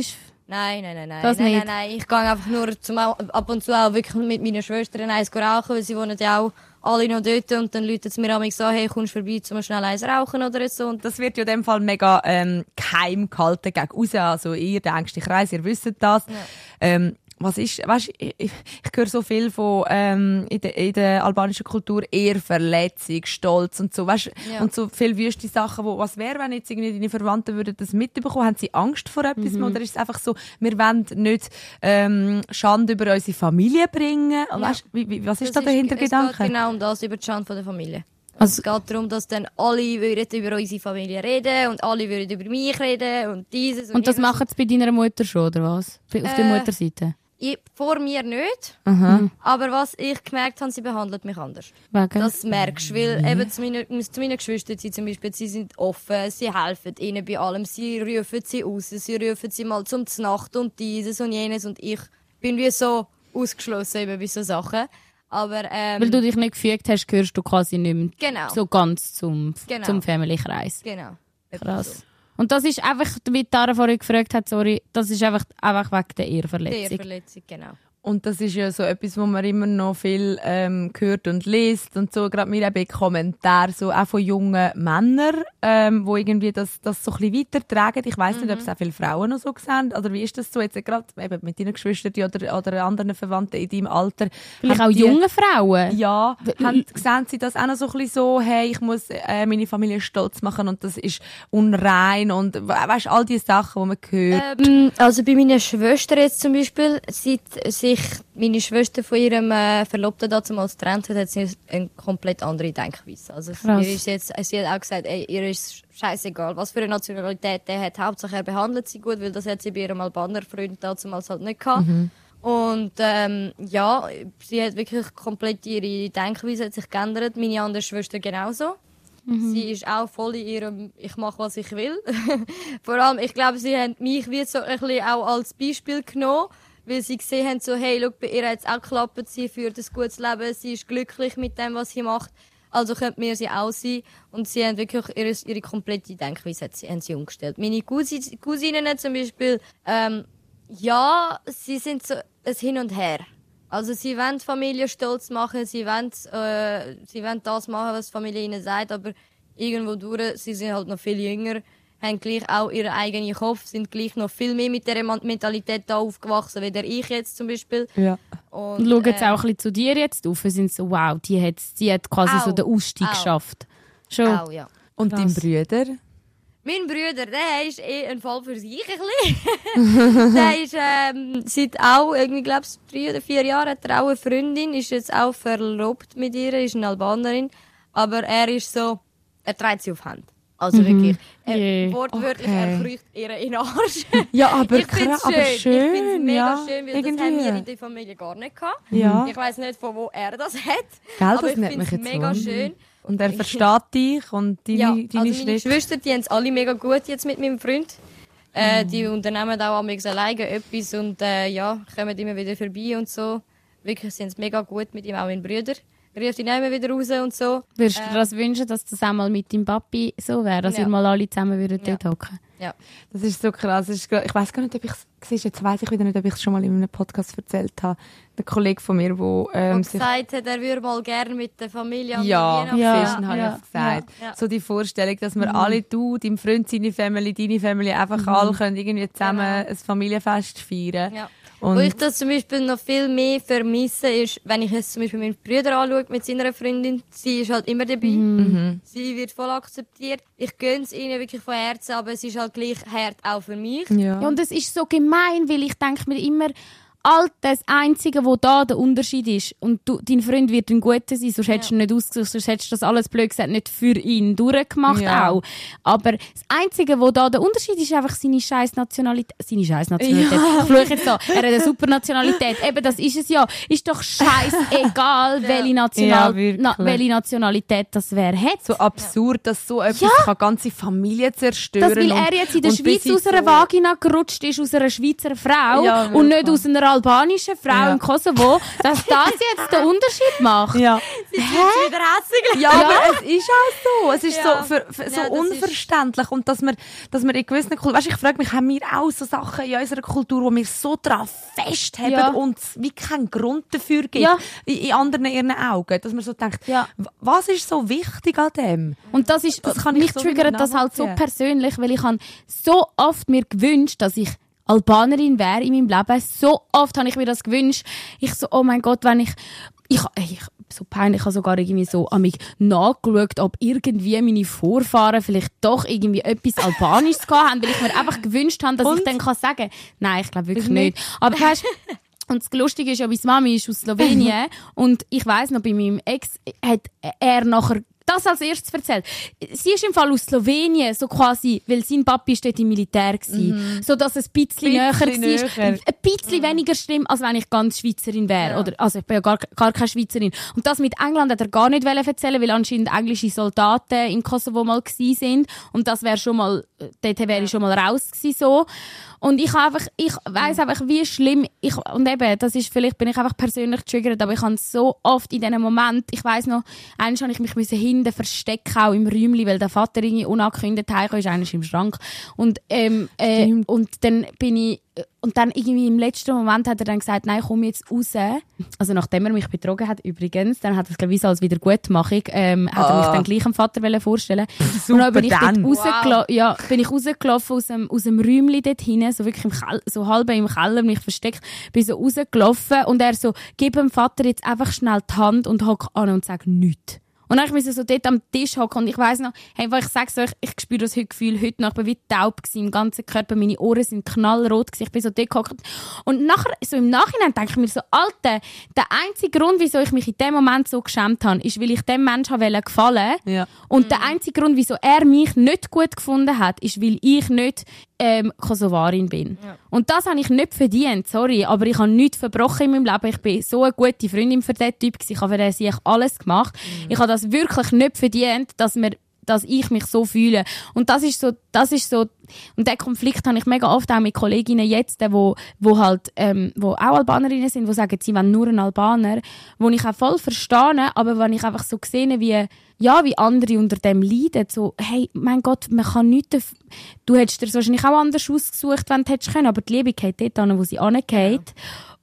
Nein, nein, nein, nein. Das nein, nicht? nein, nein. Ich gehe einfach nur zum, ab und zu auch wirklich mit meinen Schwestern eins rauchen, weil sie wohnen ja auch alle noch dort und dann läutet es mir an so, hey, kommst du vorbei, zum schnell eins rauchen oder so. Und Das wird ja in dem Fall mega ähm, geheim gehalten gegen raus. Also ihr, der engste Kreis, ihr wisst das. Ähm, was ist, weißt, ich, ich, ich höre so viel von ähm, in, der, in der albanischen Kultur eher Verletzung, Stolz und so, weißt, Ja. und so viel wüste Sachen, wo was wäre, wenn jetzt irgendwie deine Verwandten würden das mitbekommen, haben sie Angst vor etwas oder ist es einfach so, wir wollen nicht ähm, Schande über unsere Familie bringen, weißt, wie, wie, was ist da das der Es Hintergedanke? geht genau um das, über die Schande von der Familie. Also- es geht darum, dass dann alle würden über unsere Familie reden und alle würden über mich reden und dieses Und das jenes. machen sie bei deiner Mutter schon, oder was? Auf der Äh, Mutterseite? Ich, vor mir nicht, Aha. aber was ich gemerkt habe, sie behandelt mich anders. Wegen? Das merkst du, weil eben zu meinen, zu meinen Geschwistern sie zum Beispiel, sie sind offen, sie helfen ihnen bei allem, sie rufen sie raus, sie rufen sie mal zum Znacht und dieses und jenes und ich bin wie so ausgeschlossen eben bei so Sachen. Aber ähm, Weil du dich nicht gefügt hast, gehörst du quasi nicht mehr genau, so ganz zum, Genau. zum Family-Kreis. genau. Krass. Und das ist einfach, wie Tara vorhin gefragt hat, sorry, das ist einfach, einfach wegen der Die Ehrverletzung. Verletzung, genau. Und das ist ja so etwas, wo man immer noch viel ähm, hört und liest und so. Gerade mir eben in Kommentaren, so auch von jungen Männern, ähm, wo irgendwie das, das so ein bisschen weitertragen. Ich weiß nicht, ob es auch viele Frauen noch so sehen. Oder wie ist das so jetzt gerade eben mit deinen Geschwistern oder, oder anderen Verwandten in deinem Alter? Vielleicht auch die- junge Frauen. Ja, haben, sehen sie das auch noch so ein bisschen so, hey, ich muss äh, meine Familie stolz machen und das ist unrein und we- weißt all die Sachen, die man hört. Ähm, also bei meiner Schwester jetzt zum Beispiel, seit sie sich meine Schwester von ihrem äh, Verlobten damals getrennt hat, hat sie eine komplett andere Denkweise. Also Krass. ihr ist jetzt, sie hat auch gesagt, ey, ihr ist scheißegal, was für eine Nationalität der hat. Hauptsache er behandelt sie gut, weil das hat sie bei ihrem Albaner Freund damals halt nicht gehabt. Und ähm, ja, sie hat wirklich komplett ihre Denkweise hat sich geändert. Meine andere Schwester genauso. Sie ist auch voll in ihrem «Ich mache, was ich will». Vor allem, ich glaube, sie haben mich wie so ein bisschen auch als Beispiel genommen, weil sie gesehen haben, so, hey, schau, bei ihr hat es auch geklappt, sie führt ein gutes Leben, sie ist glücklich mit dem, was sie macht. Also könnten wir sie auch sein. Und sie haben wirklich ihre, ihre komplette Denkweise hat sie, haben sie umgestellt. Meine Cousi- Cousinen zum Beispiel, ähm, ja, sie sind so ein Hin und Her. Also sie wollen die Familie stolz machen, sie wollen, äh, sie wollen das machen, was die Familie ihnen sagt, aber irgendwo durch, sie sind halt noch viel jünger, haben gleich auch ihren eigenen Kopf, sind gleich noch viel mehr mit dieser Mentalität da aufgewachsen, wie der ich jetzt zum Beispiel. Ja. Und Und, schauen jetzt äh, auch ein bisschen zu dir jetzt auf. Sind so, wow, die hat, die hat quasi Auch, so den Ausstieg auch. geschafft. Schon. Auch, ja. Und dein. Brüder? Mein Bruder, der ist eh ein Fall für sich ein bisschen. der ist ähm, seit auch, irgendwie glaube ich, drei oder vier Jahren hat er auch eine Freundin, ist jetzt auch verlobt mit ihr, ist eine Albanerin. Aber er ist so, er trägt sie auf Hand. Also wirklich, er, Je. wortwörtlich, Okay. er kriecht ihr in den Arsch. Ja, aber, ich find's kra- aber schön. schön. Ich find's mega ja, schön, weil das irgendwie. haben wir in der Familie gar nicht gehabt. Ja. Ich weiß nicht, von wo er das hat. Gell, aber das ich mich jetzt mega wundern. schön. Und er versteht dich und deine, Ja, deine also meine. Geschwister, die haben es alle mega gut jetzt mit meinem Freund. Äh, Mhm. Die unternehmen auch amigs alleine etwas und äh, ja, kommen immer wieder vorbei und so. Wirklich sind es mega gut mit ihm, auch mein Brüder. Ruft ihn immer wieder raus und so. Würdest du dir das wünschen, dass das einmal mit deinem Papi so wäre, dass Ja. ihr mal alle zusammen würdet Ja. dort hocken? Ja. Das ist so krass. Ist, ich weiß gar nicht, ob ich es jetzt weiß ich wieder nicht, ob ich es schon mal in einem Podcast erzählt habe. Der Kollege von mir, wo ähm, Und gesagt hat, er würde mal gerne mit der Familie an ja, Ja, Fischen habe ja, ich gesagt. ja, ja. So die Vorstellung, dass wir alle, du, dein Freund, seine Familie, deine Familie, einfach alle können irgendwie zusammen Genau. ein Familienfest feiern. Ja. Und Wo ich das zum Beispiel noch viel mehr vermisse, ist, wenn ich jetzt zum Beispiel meinen Bruder anschaue mit seiner Freundin, sie ist halt immer dabei. Mhm. Sie wird voll akzeptiert. Ich gönne es ihnen wirklich von Herzen, aber es ist halt gleich hart auch für mich. ja. Ja, und es ist so gemein, weil ich denke mir immer, all das Einzige, wo da der Unterschied ist, und du, dein Freund wird ein guter sein, sonst hättest du nicht ausgesucht, sonst hättest du das alles blöd gesagt nicht für ihn durchgemacht Ja. auch. Aber das Einzige, wo da der Unterschied ist, ist einfach seine scheiß Nationalität. Seine scheiß Nationalität. Ich fluche jetzt so. Er hat eine super Nationalität. Eben, das ist es ja. Ist doch scheißegal, welche, National Ja, na, welche Nationalität das wer hat. so absurd, dass so etwas kann ganze Familie zerstören Das, weil er jetzt in der Schweiz aus in einer Vagina gerutscht ist, aus einer Schweizer Frau Ja, und nicht aus einer albanischen Frau Ja. im Kosovo, dass das jetzt den Unterschied macht. Ja. Wieder hässig. Ja, aber es ist auch so. Es ist Ja. so, für, für, so Ja, das ist- unverständlich. Und dass wir, dass wir in gewissen Kulturen, weißt, ich frage mich, haben wir auch so Sachen in unserer Kultur, wo wir so dran festhalten Ja. und es wie keinen Grund dafür gibt, Ja. in, in anderen ihren Augen, dass man so denkt, was ist so wichtig an dem? Und das ist, Das kann ich mich so triggert das halt so persönlich, weil ich habe so oft mir gewünscht, dass ich Albanerin wäre in meinem Leben. So oft habe ich mir das gewünscht. Ich so, oh mein Gott, wenn ich, ich, ich so peinlich, ich habe sogar irgendwie so an mich nachgeschaut, ob irgendwie meine Vorfahren vielleicht doch irgendwie etwas Albanisches gehabt haben, weil ich mir einfach gewünscht habe, dass ich Und? dann kann sagen, nein, ich glaube wirklich nicht. nicht. Aber weißt, und das Lustige ist ja, meine Mami ist aus Slowenien und ich weiß noch, bei meinem Ex hat er nachher das als erstes erzählt. Sie ist im Fall aus Slowenien, so quasi, weil sein Papi dort im Militär gsi, so dass es ein bisschen, näher Bisschen war. näher. Ein bisschen weniger schlimm, als wenn ich ganz Schweizerin wäre. Oder, also ich bin ja gar, gar keine Schweizerin. Und das mit England hat er gar nicht erzählen, weil anscheinend englische Soldaten in Kosovo mal sind. Und das wäre schon mal, äh, dort wäre ich schon mal raus gsi, so. Und ich einfach, ich weiss einfach, wie schlimm ich, und eben, das ist, vielleicht bin ich einfach persönlich getriggert, aber ich habe so oft in diesem Moment, ich weiss noch, eines habe ich mich müssen hinten verstecken, auch im Räumli, weil der Vater irgendwie unangekündigt heimkam, ist eines im Schrank. Und, ähm, äh, Stimmt. und dann bin ich, und dann irgendwie im letzten Moment hat er dann gesagt, nein, komm jetzt raus. Also nachdem er mich betrogen hat übrigens, dann hat er es glaube ich so als Wiedergutmachung, ähm, hat er mich Ah. dann gleich dem Vater vorstellen. und dann bin ich dort dann. rausgela ja, bin ich rausgelaufen aus dem, aus dem Räumli dort hinten, so wirklich im so halb im Keller, mich versteckt, bin so rausgelaufen und er so, gib dem Vater jetzt einfach schnell die Hand und hock an und sag nichts. Und dann ich so dort am Tisch hocken und ich weiss noch, hey, ich sag's euch, ich spüre das heute Gefühl heute noch, ich bin wie taub gewesen, im ganzen Körper, meine Ohren sind knallrot gewesen, ich bin so dort gehockt. Und nachher, so im Nachhinein denke ich mir so, Alter, der einzige Grund, wieso ich mich in dem Moment so geschämt habe, ist, weil ich dem Menschen wollte gefallen. Ja. Und der einzige Grund, wieso er mich nicht gut gefunden hat, ist, weil ich nicht ähm, Kosovarin bin. Und das habe ich nicht verdient, sorry, aber ich habe nichts verbrochen in meinem Leben. Ich bin so eine gute Freundin für diesen Typ gewesen. Ich habe für den sich alles gemacht. Ich habe das wirklich nicht verdient, dass mir dass ich mich so fühle. Und das ist so, das ist so, und den Konflikt habe ich mega oft auch mit Kolleginnen jetzt, wo, wo halt, ähm, wo auch Albanerinnen sind, die sagen, sie wollen nur einen Albaner, wo ich auch voll verstehe, aber wenn ich einfach so sehe, wie, ja, wie andere unter dem leiden, so, hey, mein Gott, man kann nichts, du hättest dir das wahrscheinlich auch anders ausgesucht, wenn du hättest können, aber die Liebe geht dort an, wo sie angeht.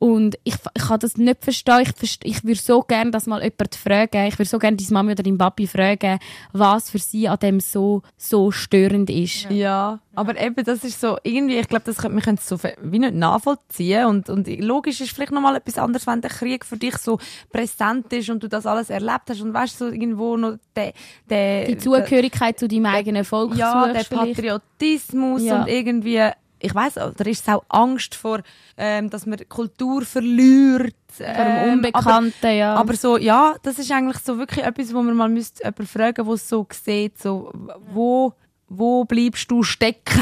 Und ich, ich kann das nicht verstehen. Ich, verste- ich würde so gerne das mal jemand fragen. Ich würde so gerne deine Mami oder deinen Papi fragen, was für sie an dem so, so störend ist. Ja, aber eben, das ist so, irgendwie, ich glaube, das könnte, wir können es so wie nicht nachvollziehen und, und logisch ist vielleicht nochmal etwas anderes, wenn der Krieg für dich so präsent ist und du das alles erlebt hast und weißt so irgendwo noch der, der, Die Zugehörigkeit zu deinem eigenen Volk ja, der. Patriotismus Ja. und irgendwie, ich weiß, da ist es auch Angst vor, ähm, dass man Kultur verliert. Vor dem ähm, Unbekannten, ja. Aber, aber so, ja, das ist eigentlich so wirklich etwas, wo man mal müsste jemanden fragen, wo es so sieht, so, wo, wo bleibst du stecken?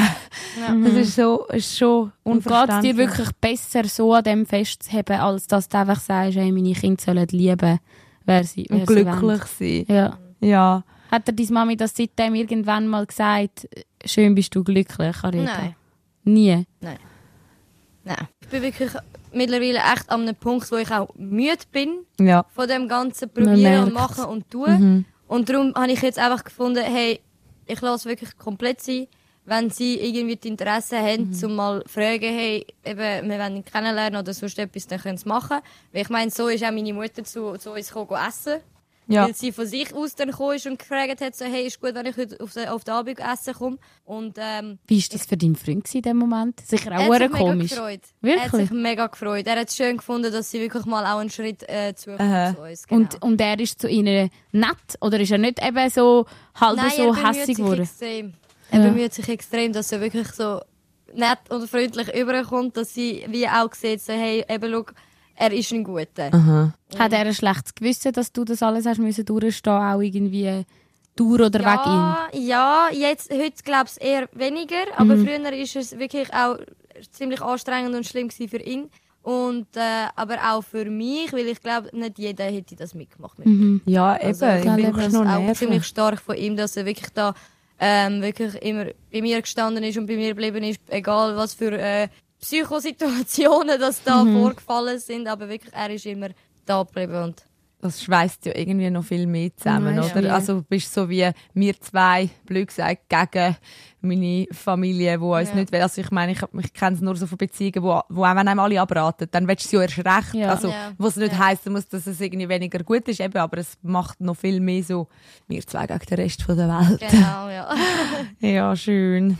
Das ist so, ist schon Und geht es dir wirklich besser, so an dem festzuheben, als dass du einfach sagst, hey, meine Kinder sollen lieben, wer sie, wer und sie glücklich wollen. sein. Ja. Ja. Hat dir deine Mami das seitdem irgendwann mal gesagt, schön bist du glücklich, Arita? Nein. Nie? Nein. Ich bin wirklich mittlerweile echt an einem Punkt, wo ich auch müde bin Ja. von dem ganzen Probieren und. Machen und Tun. Und darum habe ich jetzt einfach gefunden, hey, ich lasse wirklich komplett sein. Wenn sie irgendwie die Interesse haben, zum mal fragen, hey, eben, wir wollen ihn kennenlernen oder sonst etwas, dann können sie machen. Weil ich meine, so ist auch meine Mutter zu, zu uns gekommen, essen. Ja. Weil sie von sich aus dann gekommen ist und gefragt hat, so, hey, ist gut, wenn ich heute auf den, auf den Abend essen komme. Und, ähm, Wie war das für deinen Freund in dem Moment? Sicher er auch hat sehr sich mega komisch. gefreut. Er hat Wirklich? sich mega gefreut. Er hat es schön gefunden, dass sie wirklich mal auch einen Schritt äh, zu uns. Genau. Und, und er ist zu ihnen nett? Oder ist er nicht eben so halb Nein, so er bemüht hässig sich geworden? extrem. Er Ja. bemüht sich extrem, dass er wirklich so nett und freundlich überkommt, dass sie wie auch sieht, so, hey, eben, schau, er ist ein Guter. Hat er ein schlechtes Gewissen, dass du das alles hast müssen durchstehen, auch irgendwie durch oder wegen ihm? Ja, ja, jetzt, heute glaube ich eher weniger, aber Mhm. früher ist es wirklich auch ziemlich anstrengend und schlimm gewesen für ihn. Und, äh, aber auch für mich, weil ich glaube, nicht jeder hätte das mitgemacht mit mir. Ja, eben. Also, ich ich finde das auch nerven. ziemlich stark von ihm, dass er wirklich da ähm, wirklich immer bei mir gestanden ist und bei mir geblieben ist, egal was für äh, Psychosituationen das da Mhm. vorgefallen sind, aber wirklich, er ist immer da geblieben und das schweißt ja irgendwie noch viel mehr zusammen, Ja, oder? ja. Also du bist so wie wir zwei, blöd gesagt, gegen meine Familie, wo uns Ja. nicht will. Also ich meine, ich, ich kenne es nur so von Beziehungen, wo, wo auch wenn einem alle abraten, dann willst du sie ja erst recht. Ja. Also was nicht Ja. heißen muss, dass es irgendwie weniger gut ist, eben, aber es macht noch viel mehr so wir zwei gegen den Rest von der Welt. genau, ja. Ja, schön.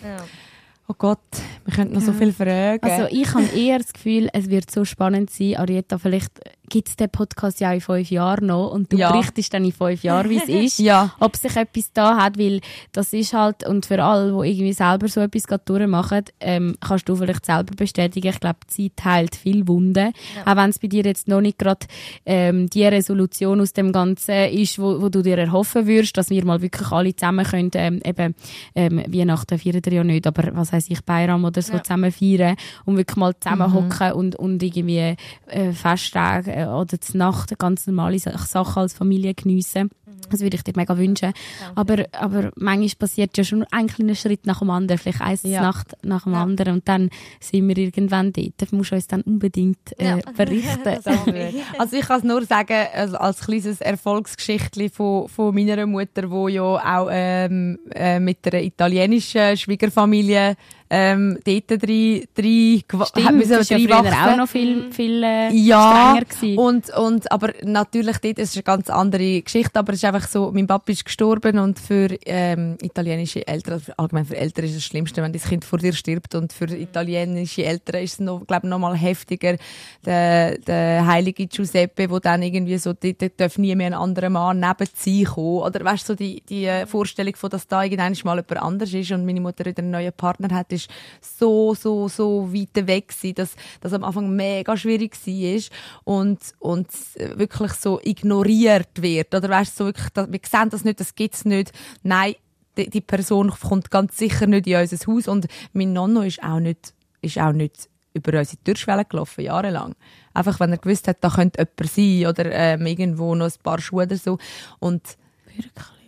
Oh Gott, wir könnten noch so viel fragen. Also ich habe eher das Gefühl, es wird so spannend sein. Arietta, vielleicht gibt es den Podcast ja in fünf Jahren noch und du Ja. berichtest dann in fünf Jahren, wie es ist. Ja. Ob sich etwas da hat, weil das ist halt, und für alle, die irgendwie selber so etwas gerade durchmachen, ähm, kannst du vielleicht selber bestätigen, ich glaube, die Zeit heilt viel Wunden. Auch wenn es bei dir jetzt noch nicht gerade ähm, die Resolution aus dem Ganzen ist, wo, wo du dir erhoffen würdest, dass wir mal wirklich alle zusammen können, ähm, eben ähm, Weihnachten feiern ja nicht, aber was heisst ich, Bayram oder so Ja. zusammen feiern und wirklich mal zusammen hocken und, und irgendwie äh, Festtage äh, oder die Nacht ganz normale Sa- Sachen als Familie geniessen. Das würde ich dir mega wünschen. Aber, aber manchmal passiert ja schon ein kleiner Schritt nach dem anderen, vielleicht eins Ja. Nacht nach dem Ja. anderen und dann sind wir irgendwann dort. Das musst du uns dann unbedingt äh, berichten. Also ich kann es nur sagen, also als kleines Erfolgsgeschichtli von, von meiner Mutter, wo ja auch ähm, äh, mit einer italienischen Schwiegerfamilie ähm, dort drei, drei, hat Stimmt, müssen das war ja auch noch viel, viel äh, ja, strenger gewesen. und, und, aber natürlich dort, es ist eine ganz andere Geschichte, aber es ist einfach so, mein Papa ist gestorben und für ähm, italienische Eltern, also allgemein für Eltern ist es das Schlimmste, wenn das Kind vor dir stirbt und für italienische Eltern ist es noch, glaube noch mal heftiger. Der, der heilige Giuseppe, wo dann irgendwie so, dort dort darf nie mehr ein anderer Mann neben sie kommen, oder weißt du, so die, die äh, Vorstellung von, dass da irgendwann mal jemand anders ist und meine Mutter wieder einen neuen Partner hat, ist so, so, so weit weg gewesen, dass das am Anfang mega schwierig war und, und äh, wirklich so ignoriert wird. Oder weißt du, so wirklich, wir sehen das nicht, das gibt's nicht. Nein, die, die Person kommt ganz sicher nicht in unser Haus und mein Nonno ist auch nicht, ist auch nicht über unsere Türschwelle gelaufen, jahrelang. Einfach, wenn er gewusst hat, da könnte jemand sein oder ähm, irgendwo noch ein paar Schuhe oder so. Und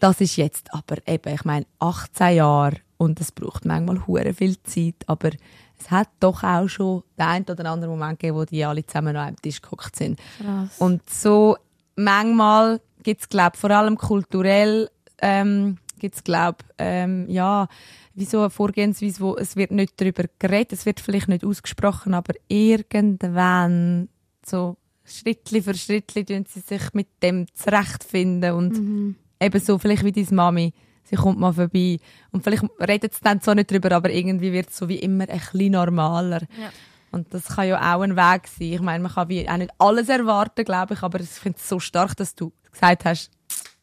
das ist jetzt aber eben, ich meine, 18 Jahre und es braucht manchmal hure viel Zeit, aber es hat doch auch schon den einen oder anderen Moment gegeben, wo die alle zusammen an einem Tisch gehockt sind. Und so manchmal gibt es, glaube vor allem kulturell, ähm, gibt es, glaube ähm, ja, wie so eine Vorgehensweise, wo es wird nicht darüber geredet, es wird vielleicht nicht ausgesprochen, aber irgendwann so Schrittli für Schrittli tun sie sich mit dem zurechtfinden und eben so vielleicht wie deine Mami, sie kommt mal vorbei und vielleicht redet sie dann so nicht drüber, aber irgendwie wird es so wie immer ein bisschen normaler. Und das kann ja auch ein Weg sein. Ich meine, man kann wie auch nicht alles erwarten, glaube ich, aber ich finde es so stark, dass du gesagt hast,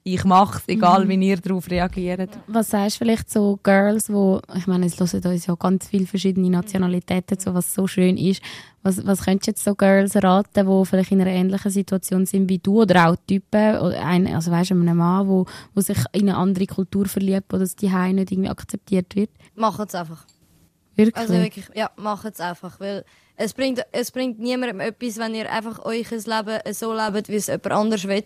ich mache es, egal wie ihr darauf reagiert. Was sagst du vielleicht so Girls, wo, ich meine, es hören uns ja ganz viele verschiedene Nationalitäten zu, was so schön ist. Was, was könntest du jetzt so Girls raten, die vielleicht in einer ähnlichen Situation sind wie du oder auch Typen, oder ein, also weißt du, einem Mann, wo, wo sich in eine andere Kultur verliebt, wo das die nicht irgendwie akzeptiert wird? Macht es einfach. Wirklich? Also wirklich, ja, macht es einfach. Weil es bringt, es bringt niemandem etwas, wenn ihr einfach euch ein Leben so lebt, wie es jemand anders will,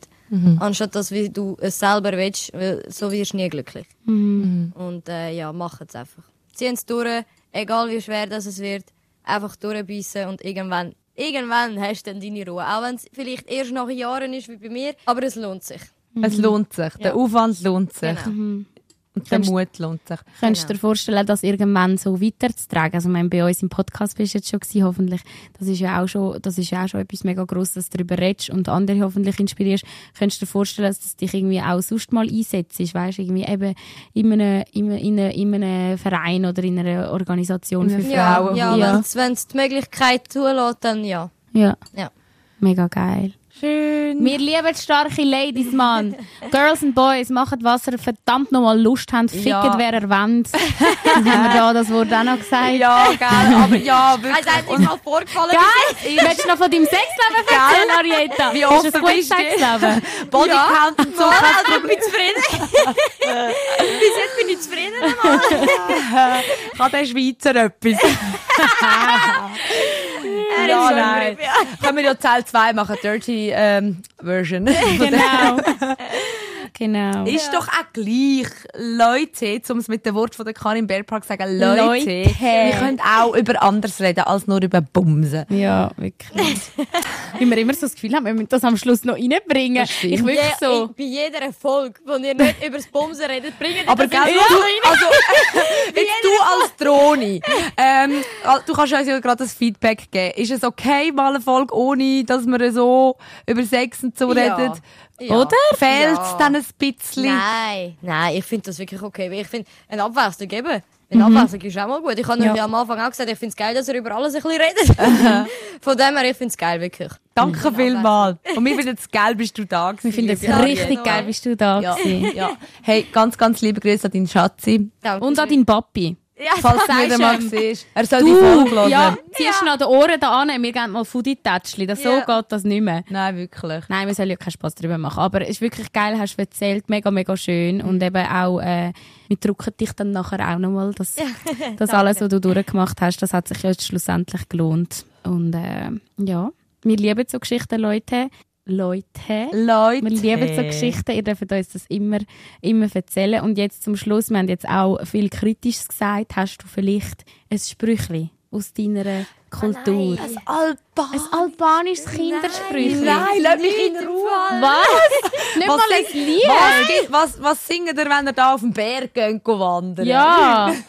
anstatt dass wie du es selber willst, weil so wirst du nie glücklich. Und äh, ja, macht es einfach. Ziehen es durch, egal wie schwer das es wird, einfach durchbeissen und irgendwann, irgendwann hast du dann deine Ruhe. Auch wenn es vielleicht erst nach Jahren ist wie bei mir, aber es lohnt sich. Es lohnt sich, der Ja. Aufwand lohnt sich Genau. Und der Könntest- Mut lohnt sich. Könntest du dir vorstellen, das irgendwann so weiterzutragen? Also, ich meine, bei uns im Podcast bist du jetzt schon gewesen, hoffentlich. Das ist ja auch schon, das ist ja auch schon etwas mega Grosses, dass du darüber redest und andere hoffentlich inspirierst. Könntest du dir vorstellen, dass das dich irgendwie auch sonst mal einsetzt? Weißt du, irgendwie eben in einem, in, einem, in, einem, in einem Verein oder in einer Organisation für Ja, Frauen? ja, ja. wenn es die Möglichkeit zulässt, dann ja. ja. Ja. Mega geil. Schön. Wir lieben starke Ladies, Mann. Girls and Boys, machen was ihr verdammt nochmal Lust habt. Ficken, Ja. wer er wollt. Haben wir da das Wort auch noch gesagt? Ja, geil, aber ja, wirklich. Es hat nicht mal vorgefallen. Geil! Willst du noch von deinem Sexleben erzählen, Arietta? Wie du offen ein gutes bist du? Sexleben? Bodycount und so. Also, ich bin zufrieden. Bis jetzt bin ich zufrieden. Kann der Schweizer etwas? Er ist ja, nein. Können wir ja Teil 2 machen, Dirty ähm, Version. Genau. genau. Ist doch auch gleich. Leute, um es mit dem Wort von der Karin Bergpark zu sagen, Leute, Leute. wir können auch über anderes reden, als nur über Bumsen. Ja, wirklich. Weil wir immer so das Gefühl haben, wir müssen das am Schluss noch reinbringen. Ich wirklich so. Bei jeder Folge, wo ihr nicht über das Bumsen redet, bringt ihr Aber das gell, du, also, jetzt du als Droni, ähm, du kannst uns ja gerade das Feedback geben. Ist es okay, mal eine Folge ohne, dass wir so über Sex und so Ja. reden? Ja. Oder? Fehlt es Ja. dann ein bisschen? Nein, nein, ich finde das wirklich okay. Ich finde, eine Abwechslung eben. Eine Abwechslung ist auch mal gut. Ich habe Ja. am Anfang auch gesagt, ich finde es geil, dass ihr über alles ein bisschen redet. Von dem her, ich finde es geil, wirklich. Danke vielmals. Und wir finden es geil, bist du da gewesen. Wir finden es richtig geil, bist du da Ja, gewesen. ja. Hey, ganz, ganz liebe Grüße an deinen Schatzi. Danke Und an deinen Papi. Ja, Falls du sagst wieder mal ihm. siehst. Er soll die Folge hören. ja, ziehst du noch die Ohren da an, wir geben mal Foodie-Tätschli. Das So Ja. geht das nicht mehr. Nein, wirklich. Nein, wir sollen ja keinen Spass drüber machen. Aber es ist wirklich geil, hast du erzählt, mega, mega schön. Und eben auch, äh, wir drucken dich dann nachher auch nochmal, dass, das alles, was du durchgemacht hast, das hat sich ja jetzt schlussendlich gelohnt. Und, äh, ja. Wir lieben so Geschichten, Leute. Leute. Leute. Wir lieben so Geschichten. Ihr dürft uns das immer, immer erzählen. Und jetzt zum Schluss, wir haben jetzt auch viel Kritisches gesagt. Hast du vielleicht ein Sprüchli aus deiner Kultur? nein. Alba. ein albanisches Kindersprüchli? Nein, lass mich in Ruhe. Was? Nicht Was mal ein Lied? Was, was, was singt ihr, wenn ihr da auf den Berg geht, go wandern? Ja.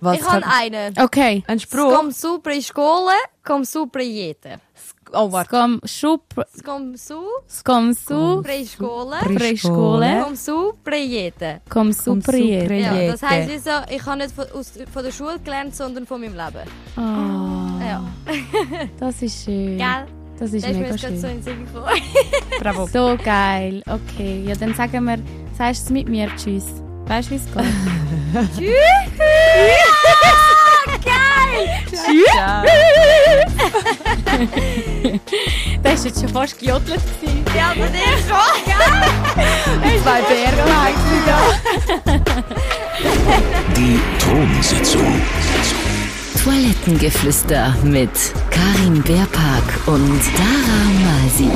Was Ich habe einen. Okay. Ein Spruch? Scom super in Schule, komm super in jede. Oh, warte. Scom Schup, Scom su, Scom su, super in Schule, Preschule, komm super in jede. komm super jede. Ja, das heisst, wie so, ich habe nicht von, aus, von der Schule gelernt, sondern von meinem Leben. Ah, Ja. das ist schön. Gell? Das ist Das ist mir mega so schön. in den Sinn gekommen. Bravo. So geil. Okay, ja, dann sagen wir, sagst du es mit mir Tschüss. Weißt du, wie es geht? Das war jetzt schon fast gejodelt. Ja, aber der schon. Zwei Bären Die Thronsitzung. Toilettengeflüster mit Karin Beerpark und Dara Masi.